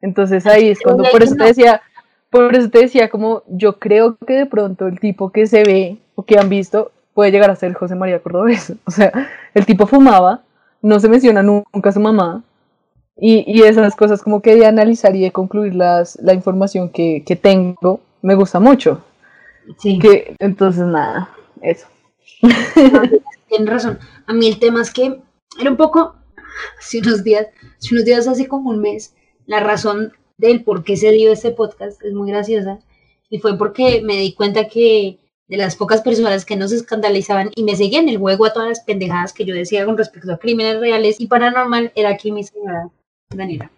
Speaker 1: Entonces ahí es cuando, por eso te decía, por eso te decía, como yo creo que de pronto el tipo que se ve o que han visto puede llegar a ser José María Cordobés. O sea, el tipo fumaba, no se menciona nunca a su mamá, y, y, esas cosas como que de analizar y de concluir las, la información que, que tengo, me gusta mucho. Sí. Que, entonces, nada, eso.
Speaker 2: Tienes razón. A mí el tema es que era un poco, hace unos días, hace unos días, hace como un mes, la razón del por qué se dio este podcast es muy graciosa y fue porque me di cuenta que de las pocas personas que no se escandalizaban y me seguían el juego a todas las pendejadas que yo decía con respecto a crímenes reales y paranormal era aquí mi señora Daniela.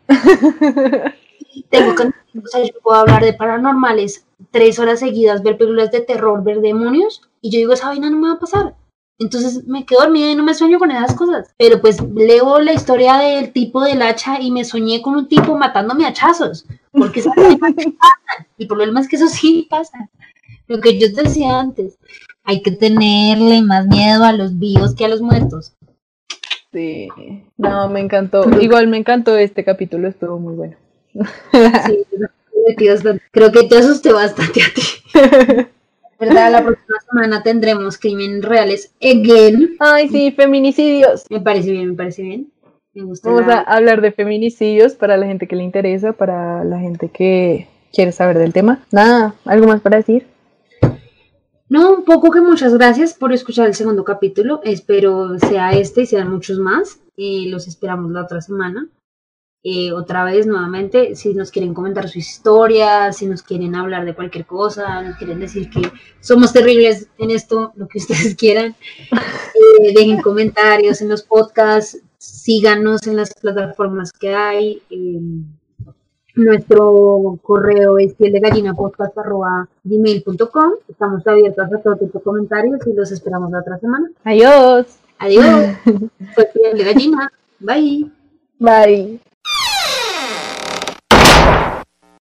Speaker 2: Tengo o sea, yo puedo hablar de paranormales tres horas seguidas, ver películas de terror, ver demonios y yo digo, esa vaina no me va a pasar. Entonces me quedo dormida y no me sueño con esas cosas. Pero pues leo la historia del tipo del hacha y me soñé con un tipo matándome a hachazos. Porque esas cosas pasan. El problema es que eso sí pasa. Lo que yo te decía antes, hay que tenerle más miedo a los vivos que a los muertos.
Speaker 1: Sí, no, me encantó. Igual me encantó este capítulo, estuvo muy bueno.
Speaker 2: Sí, creo que te asusté bastante a ti. ¿verdad? La próxima semana tendremos crímenes reales again.
Speaker 1: Ay, sí, feminicidios.
Speaker 2: Me parece bien, me parece bien. Me gusta
Speaker 1: Vamos a hablar de feminicidios para la gente que le interesa, para la gente que quiere saber del tema. Nada, ¿algo más para decir?
Speaker 2: No, un poco que muchas gracias por escuchar el segundo capítulo. Espero sea este y sean muchos más. los esperamos la otra semana. Eh, otra vez, nuevamente, si nos quieren comentar su historia, si nos quieren hablar de cualquier cosa, nos quieren decir que somos terribles en esto, lo que ustedes quieran, eh, dejen comentarios en los podcasts, síganos en las plataformas que hay. Em, nuestro correo es gmail.com Estamos abiertos a todo tipo de comentarios y los esperamos la otra semana.
Speaker 1: Adiós.
Speaker 2: Adiós. Fue piel de gallina. Bye.
Speaker 1: Bye.